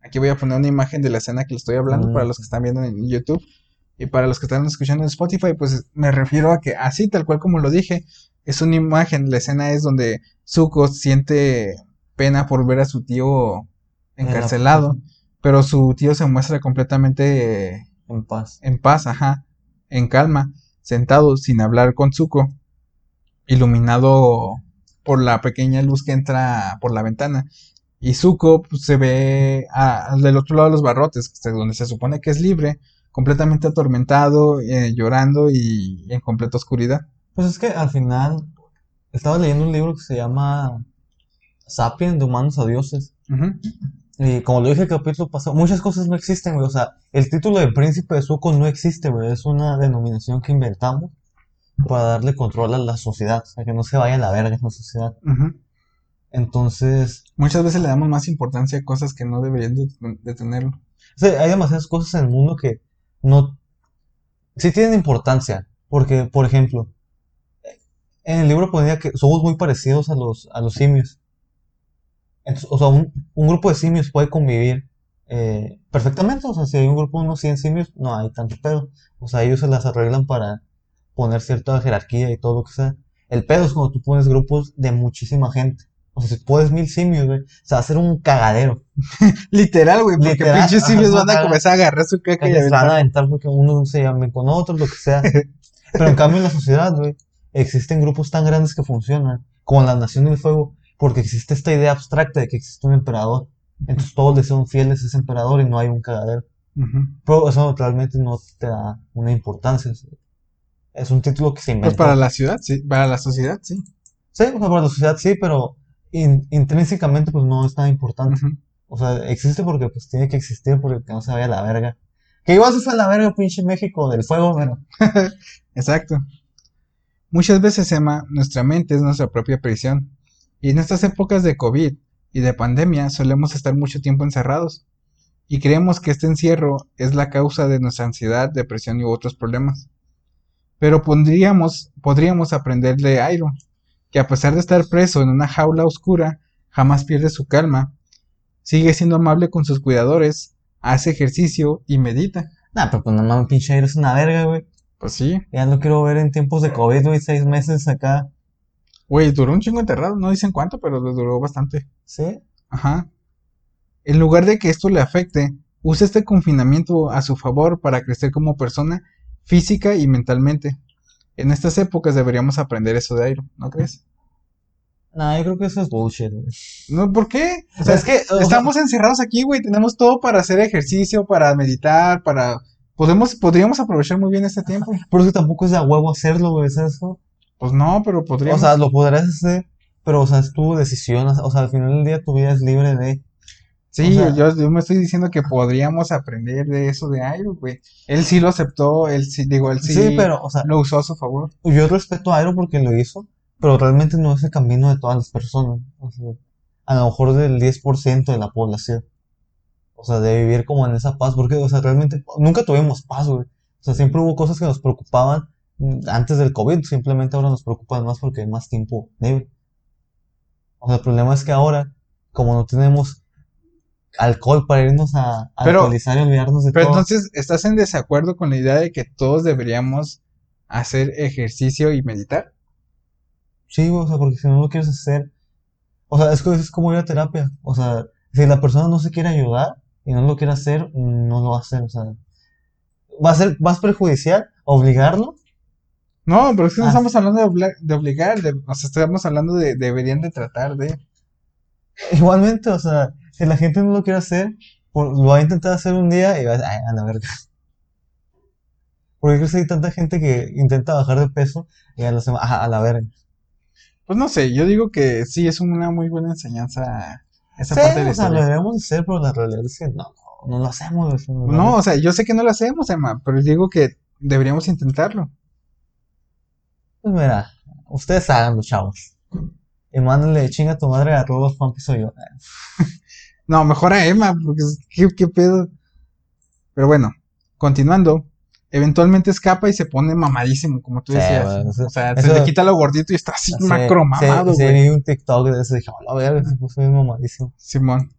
Aquí voy a poner una imagen de la escena que le estoy hablando Mm. para los que están viendo en YouTube y para los que están escuchando en Spotify, pues me refiero a que así tal cual como lo dije, es una imagen, la escena es donde Zuko siente pena por ver a su tío En la encarcelado pero su tío se muestra completamente En paz. en paz, ajá, en calma, sentado sin hablar con Zuko, iluminado por la pequeña luz que entra por la ventana. Y Zuko pues, se ve a- del otro lado de los barrotes, que es donde se supone que es libre, completamente atormentado, eh, llorando y en completa oscuridad. Pues es que al final estaba leyendo un libro que se llama Sapien, de humanos a dioses. Y como lo dije el capítulo pasado, muchas cosas no existen, güey. O sea, el título de príncipe de Zuko no existe, güey. Es una denominación que inventamos para darle control a la sociedad. O sea, que no se vaya a la verga la sociedad. Entonces, Muchas veces le damos más importancia a cosas que no deberían de, de tenerlo. o sea, hay demasiadas cosas en el mundo que no... Sí tienen importancia. Porque, por ejemplo, en el libro ponía que somos muy parecidos a los, a los simios. O sea, un, un grupo de simios puede convivir eh, perfectamente. O sea, si hay un grupo de unos 100 simios, no hay tanto pedo. O sea, ellos se las arreglan para poner cierta jerarquía y todo lo que sea. El pedo es cuando tú pones grupos de muchísima gente. O sea, si pones mil simios, güey, se va a hacer un cagadero. Literal, güey, porque Literal, pinches simios van a comenzar a agarrar su caca que y se van a aventar. aventar porque unos se llamen con otros, lo que sea. Pero en cambio en la sociedad, güey, existen grupos tan grandes que funcionan, como la Nación del Fuego, porque existe esta idea abstracta de que existe un emperador. Entonces todos le son fieles a ese emperador y no hay un cagadero. Ujú. Pero eso realmente no te da una importancia. o sea, Es un título que se Pues inventó. para la ciudad, sí, para la sociedad, sí. Sí, o sea, para la sociedad sí, pero in- intrínsecamente pues no es tan importante. O sea, existe porque pues tiene que existir porque que no se vaya a la verga. Que igual se fue a la verga pinche México del fuego, pero... Exacto. Muchas veces, Emma, nuestra mente es nuestra propia prisión. Y en estas épocas de COVID y de pandemia solemos estar mucho tiempo encerrados. Y creemos que este encierro es la causa de nuestra ansiedad, depresión y otros problemas. Pero podríamos, podríamos aprender de Airo, que a pesar de estar preso en una jaula oscura, jamás pierde su calma, sigue siendo amable con sus cuidadores, hace ejercicio y medita. Nah, pero pues no mames, pinche aire es una verga, güey. Pues sí, Ya no quiero ver en tiempos de COVID, güey, seis meses acá. Güey, duró un chingo enterrado, no dicen cuánto, pero le duró bastante. ¿Sí? Ajá. En lugar de que esto le afecte, usa este confinamiento a su favor para crecer como persona física y mentalmente. En estas épocas deberíamos aprender eso de Airo, ¿no crees? Nah, yo creo que eso es bullshit, güey. No, ¿por qué? O O sea, es que, o estamos encerrados aquí, güey, tenemos todo para hacer ejercicio, para meditar, para podemos podríamos aprovechar muy bien este tiempo. Pero es que tampoco es de a huevo hacerlo, güey, ¿sabes? cómo? Pues no, pero O podríamos. sea, lo podrás hacer, pero, o sea, es tu decisión. O sea, al final del día tu vida es libre de... Sí, O sea- yo, yo me estoy diciendo que podríamos aprender de eso de Airo, güey. Él sí lo aceptó, él sí, digo, él sí, Sí, pero, o sea, lo usó a su favor. yo respeto a Aero porque lo hizo, pero realmente no es el camino de todas las personas. O sea, a lo mejor del 10% de la población. O sea, de vivir como en esa paz, porque, o sea, realmente nunca tuvimos paz, güey. O sea, siempre hubo cosas que nos preocupaban antes del COVID, simplemente ahora nos preocupan más porque hay más tiempo libre. O sea, el problema es que ahora, como no tenemos alcohol para irnos a, a Pero- alcoholizar y olvidarnos de Pero todo. entonces, ¿estás en desacuerdo con la idea de que todos deberíamos hacer ejercicio y meditar? Sí, o sea, porque si no lo quieres hacer, o sea, es, como ir a terapia, o sea, si la persona no se quiere ayudar y no lo quiere hacer, no lo va a hacer, o sea, va a ser más perjudicial obligarlo. No, pero es que no Ah. estamos hablando de, obligar, de- o sea, estamos hablando de deberían de tratar de... Igualmente, o sea, si la gente no lo quiere hacer, lo va a intentar hacer un día y va a decir, ay, a la verga. Porque crees que hay tanta gente que intenta bajar de peso y a la semana, "Ajá, a la verga. Pues no sé, yo digo que sí es una muy buena enseñanza esa Sí, parte de la o sea, lo deberíamos hacer, pero la realidad es que no, no, no lo hacemos. no lo o sea, yo sé que no lo hacemos, Emma, pero digo que deberíamos intentarlo. Pues mira, ustedes háganlo, chavos. Y mándenle chinga a tu madre a todos Juan soy yo. No, mejor a Emma, porque ¿qué, qué pedo. Pero bueno, continuando, eventualmente escapa y se pone mamadísimo, como tú Sí, decías. eso- o sea, eso- se le quita lo gordito y está así Sí, macro mamado, sí, sí, güey. vi un TikTok de eso y dije, a verga, se puso bien mamadísimo. Simón.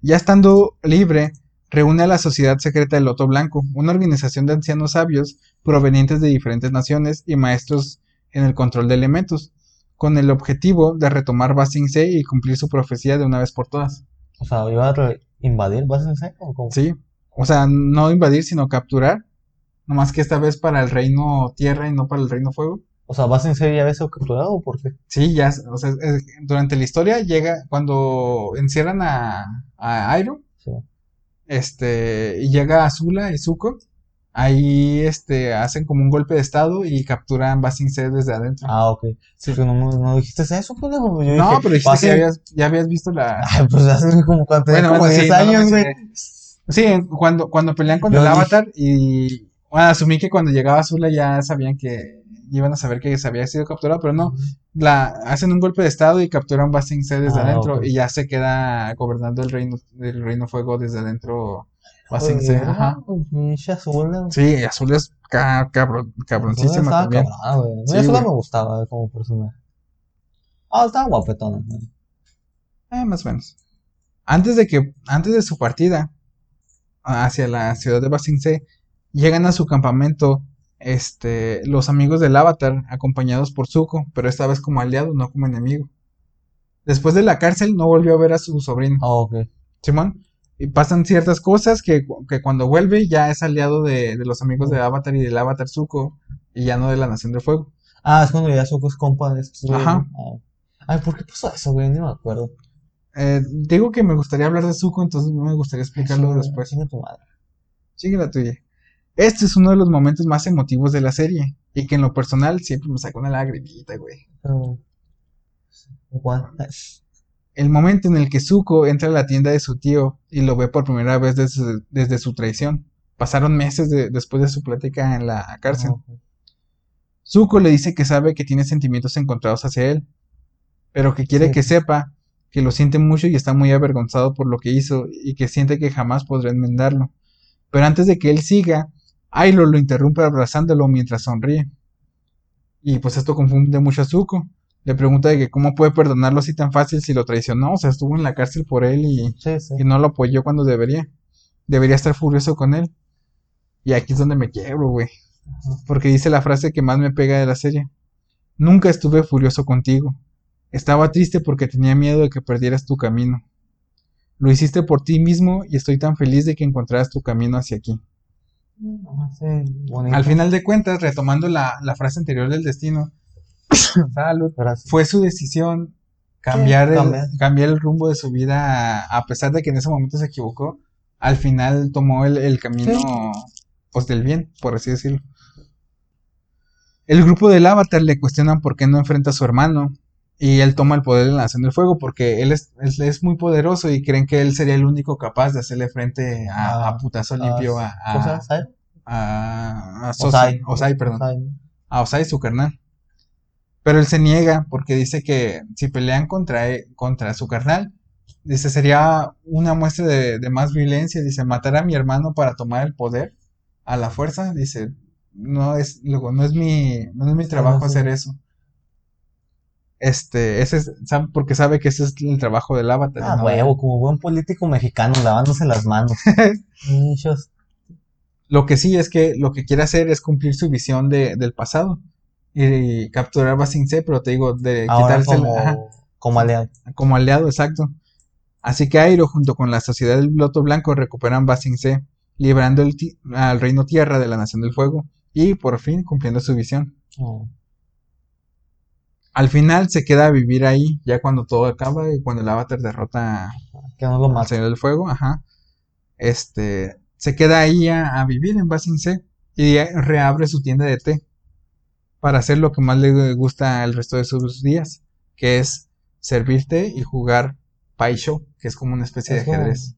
Ya estando libre, reúne a la Sociedad Secreta del Loto Blanco, una organización de ancianos sabios provenientes de diferentes naciones y maestros en el control de elementos, con el objetivo de retomar Ba Sing Se y cumplir su profecía de una vez por todas. O sea, iba a invadir C o cómo? Sí. O sea, no invadir, sino capturar. Nomás que esta vez para el reino tierra y no para el reino fuego. O sea, C ya había sido capturado o por qué? Sí, ya, o sea, durante la historia llega, cuando encierran a, a Airo, Sí. este, y llega Azula y Zuko, ahí, este, hacen como un golpe de estado y capturan Basing C desde adentro. Ah, ok. Sí, que no, no dijiste eso, pendejo. Yo no, dije, pero dijiste que Basing- ya habías, ya habías visto la... Ay, pues hace como tenía Bueno, como bueno, sí, 10 no lo años, güey. Sí, cuando, cuando pelean con Yo el dije- Avatar y bueno, asumí que cuando llegaba Azula ya sabían que iban a saber que se había sido capturado, pero no, la hacen un golpe de estado y capturan Basing C desde Ah, adentro y ya se queda gobernando el reino, el reino fuego desde adentro Basing C, Oye, ajá. pinche Azula. Sí, Azul es ca- cabrón, cabroncísima también. cabrona, güey. Sí, Azula güey. me gustaba como personaje. Ah, estaba guapetona. güey. Eh, más o menos. Antes de que, antes de su partida hacia la ciudad de Basing C, llegan a su campamento, este, los amigos del Avatar, acompañados por Zuko, pero esta vez como aliado, no como enemigo. Después de la cárcel, no volvió a ver a su sobrino, Ah, ok. Simón. Y pasan ciertas cosas que, que cuando vuelve ya es aliado de, de los amigos de Avatar y del Avatar Zuko, y ya no de la Nación del Fuego. Ah, es cuando ya Zuko es compa de estos Ajá. ¿no? Ah. Ay, ¿por qué pasó eso, güey? Ni me acuerdo. Eh, digo que me gustaría hablar de Zuko, entonces me gustaría explicarlo después. chinga tu madre. Sigue la tuya. Este es uno de los momentos más emotivos de la serie. Y que en lo personal siempre me saca una lagrimita, güey. Pero... ¿Cuál? El momento en el que Zuko entra a la tienda de su tío y lo ve por primera vez desde, desde su traición. Pasaron meses de- después de su plática en la cárcel. Ok. Zuko le dice que sabe que tiene sentimientos encontrados hacia él, pero que quiere Sí. que sepa que lo siente mucho y está muy avergonzado por lo que hizo y que siente que jamás podrá enmendarlo. Pero antes de que él siga, Ailo lo interrumpe abrazándolo mientras sonríe. Y pues esto confunde mucho a Zuko. Le pregunta de que cómo puede perdonarlo así tan fácil si lo traicionó, o sea, estuvo en la cárcel por él y, Sí, sí. y no lo apoyó cuando debería. Debería estar furioso con él. Y aquí es donde me quiebro, güey. Porque dice la frase que más me pega de la serie. Nunca estuve furioso contigo. Estaba triste porque tenía miedo de que perdieras tu camino. Lo hiciste por ti mismo y estoy tan feliz de que encontraras tu camino hacia aquí. Ah, sí. Al final de cuentas, retomando la, la frase anterior del destino, Salud. Gracias. fue su decisión cambiar, Sí, el, cambiar. el rumbo de su vida, a pesar de que en ese momento se equivocó, al final tomó el, el camino pues, del bien, por así decirlo. El grupo del Avatar le cuestionan por qué no enfrenta a su hermano y él toma el poder de la Nación del Fuego porque él es, es muy poderoso y creen que él sería el único capaz de hacerle frente a, Ah, a putazo limpio a, Osai. Osai, perdón Osai. a Osai, su carnal. Pero él se niega porque dice que si pelean contra, e- contra su carnal, dice, sería una muestra de, de más violencia. Dice, matar a mi hermano para tomar el poder a la fuerza. Dice, no es, luego, no es mi, no es mi trabajo hacer eso. Este, ese es, sabe- porque sabe que ese es el trabajo del avatar. Ah, ¿no? huevo, como buen político mexicano, lavándose las manos. Lo que sí es que lo que quiere hacer es cumplir su visión de, del pasado. Y, capturar a Basing C, pero te digo, de Ahora quitarse como, ajá, como aliado. como aliado, exacto. Así que Airo, junto con la Sociedad del Loto Blanco, recuperan Basing C, liberando el al Reino Tierra de la Nación del Fuego y por fin cumpliendo su visión. Oh. Al final se queda a vivir ahí, ya cuando todo acaba y cuando el Avatar derrota Que no lo al. Señor del Fuego, ajá. Este, se queda ahí a, a vivir en Basing C y reabre su tienda de té para hacer lo que más le gusta el resto de sus días, que es servir té y jugar Paisho, que es como una especie de como- ajedrez.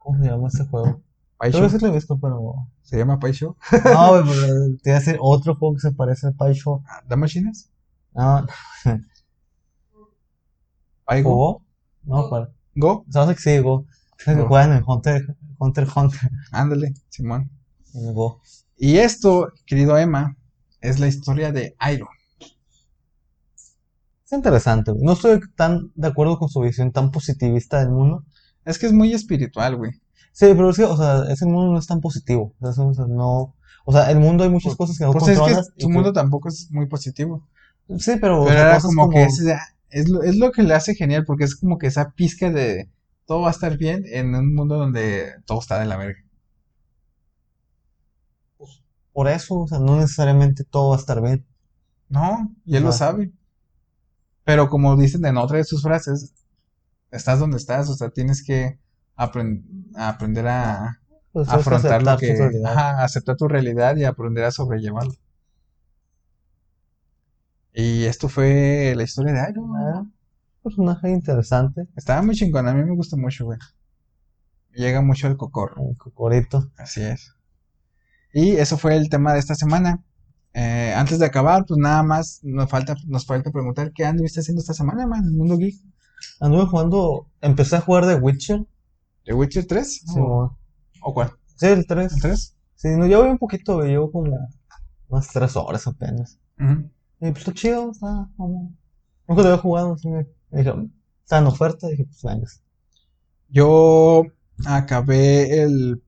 ¿Cómo se llama este juego? Paisho, Creo que sí lo he visto, pero. se llama Paisho. No, pero te iba a decir otro juego que se parece a Pai Show. ¿Da machines? No, ¿Paigo? No, ¿cuál? ¿Go? Hace que sí, Go. Es que juegan en Hunter, Hunter, Hunter. Ándale, Simón. En Go. Y esto, querido Emma, es la historia de Airo. Es interesante, güey. No estoy tan de acuerdo con su visión tan positivista del mundo. Es que es muy espiritual, güey. Sí, pero es que, o sea, ese mundo no es tan positivo. O sea, no. O sea, el mundo hay muchas cosas que no Pues es que controlas. su que- mundo tampoco es muy positivo. Sí, pero, o Pero sea, era cosas como, que ese- es, lo, es lo que le hace genial, porque es como que esa pizca de todo va a estar bien en un mundo donde todo está de la verga. Por eso, o sea, no necesariamente todo va a estar bien. No, y él lo sabe. Pero como dicen en otra de sus frases, estás donde estás, o sea, tienes que a aprender a, Pues a afrontar lo tu que, ajá, aceptar tu realidad y aprender a sobrellevarlo. Y esto fue la historia de Iron Man. Ah, personaje interesante, Estaba muy chingón, a mí me gusta mucho, güey. Llega mucho el cocorro. el cocorito. Así es. Y eso fue el tema de esta semana. Eh, antes de acabar, pues nada más nos falta, nos falta preguntar qué anduviste haciendo esta semana, man, en el mundo geek. Anduve jugando, empecé a jugar The Witcher. ¿The Witcher 3? Sí, ¿O, cuál? sí, el 3. ¿El 3? Sí, no, yo voy un poquito, llevo como unas 3 horas apenas. Y pues está chido, está como... Nunca lo había jugado, así me dije, está en oferta, dije, pues venga. Yo acabé el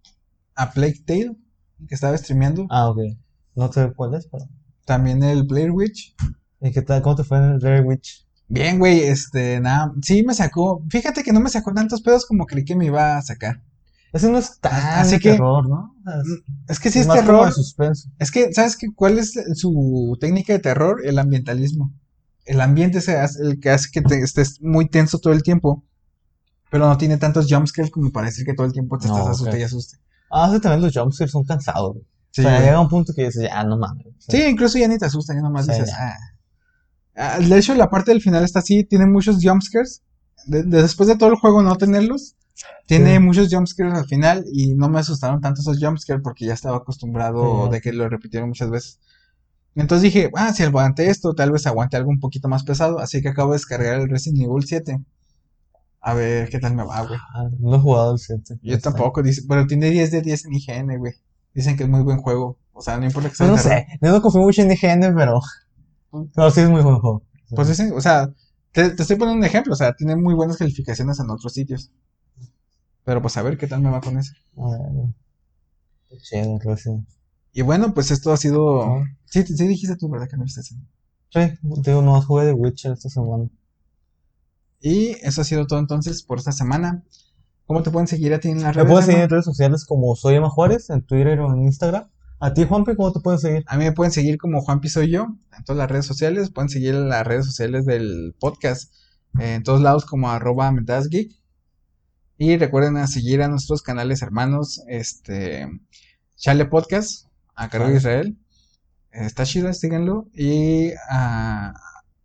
A Plague Tale que estaba streameando. Ah, ok. No sé cuál es, pero... También el Blair Witch. ¿Y qué tal? ¿Cómo te fue en el Rare Witch? Bien, güey, este, nada, sí me sacó. Fíjate que no me sacó tantos pedos como creí que me iba a sacar. Ese no es tan Así de que- terror, ¿no? Sea, es, Es que sí es es más como terror. de suspenso. Es que, ¿sabes qué? ¿Cuál es su técnica de terror? El ambientalismo. El ambiente es el que hace que te estés muy tenso todo el tiempo. Pero no tiene tantos jumpscares como para decir que todo el tiempo te No, estás ok. asuste y asuste. Ah, sí, también los jumpscares son cansados. Sí, o sea, llega un punto que dices, ya, no mames. O sea, Sí, incluso ya ni te asusta, ya nomás dices, ya. ah. Ah, De hecho, la parte del final está así, tiene muchos jumpscares. De- de- después de todo el juego no tenerlos, tiene Sí. muchos jumpscares al final y no me asustaron tanto esos jumpscares porque ya estaba acostumbrado Sí. de que lo repitieron muchas veces. Entonces dije, ah, si aguanté esto, tal vez aguante algo un poquito más pesado. Así que acabo de descargar el Resident Evil 7. A ver qué tal me va, güey. ah, no he jugado el 7. Yo tampoco, dice, pero tiene 10 de 10 en IGN, güey. Dicen que es muy buen juego. O sea, no importa que sea No, de no sé, yo no confío mucho en IGN, pero... Pero sí es muy buen juego. Pues dicen, o sea, te, te estoy poniendo un ejemplo, o sea, tiene muy buenas calificaciones en otros sitios. Pero pues a ver qué tal me va con ver, qué chido, Resident. Y bueno, pues esto ha sido... Ah. Sí, sí dijiste tú, ¿verdad? Que no viste así. Sí, digo, no jugué de Witcher esta semana. Y eso ha sido todo entonces por esta semana. ¿Cómo te pueden seguir a ti en las Me redes? puedes seguir Emma? en redes sociales como Soy Emma Juárez, en Twitter o en Instagram. A ti, Juanpi, ¿cómo te pueden seguir? A mí me pueden seguir como Juanpi Soy Yo en todas las redes sociales. Pueden seguir en las redes sociales del podcast eh, en todos lados como arroba Geek. Y recuerden a seguir a nuestros canales hermanos, este, Chale Podcast, a cargo de. Israel. Está chido, síganlo. Y a,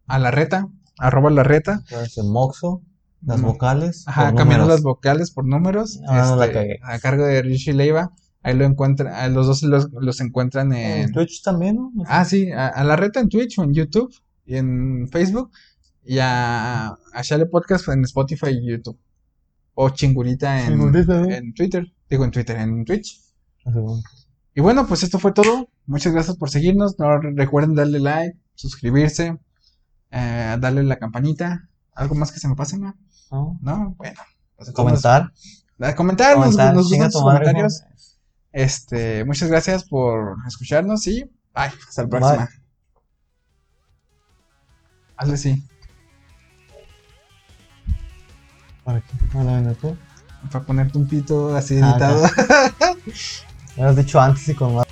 a la reta, arroba la reta. Moxo, las vocales. Ajá, números. las vocales por números. Ah, no la este, cagué. a cargo de Richie Leiva. Ahí lo encuentran, los dos los, los encuentran En en... Twitch también, ¿no? Ah, sí, a, a la reta en Twitch o en YouTube y en Facebook. Y a, a Chale Podcast en Spotify y YouTube. O Chingurita en, Chingurita, ¿no? en Twitter. Digo en Twitter, en Twitch. Bueno. Y bueno, pues esto fue todo. Muchas gracias por seguirnos. No recuerden darle like, suscribirse, eh, darle la campanita. ¿Algo más que se me pase? ¿No? No, bueno. Pues entonces, Comentar. nos- comentar, nos, Comentar, nos sus madre, comentarios. Este, muchas gracias por escucharnos y bye. Hasta la Bye. próxima. Hazle así. ¿Para qué? ¿No la ven tú? Para ponerte un pito así Ah, editado. Me lo has dicho antes y con más.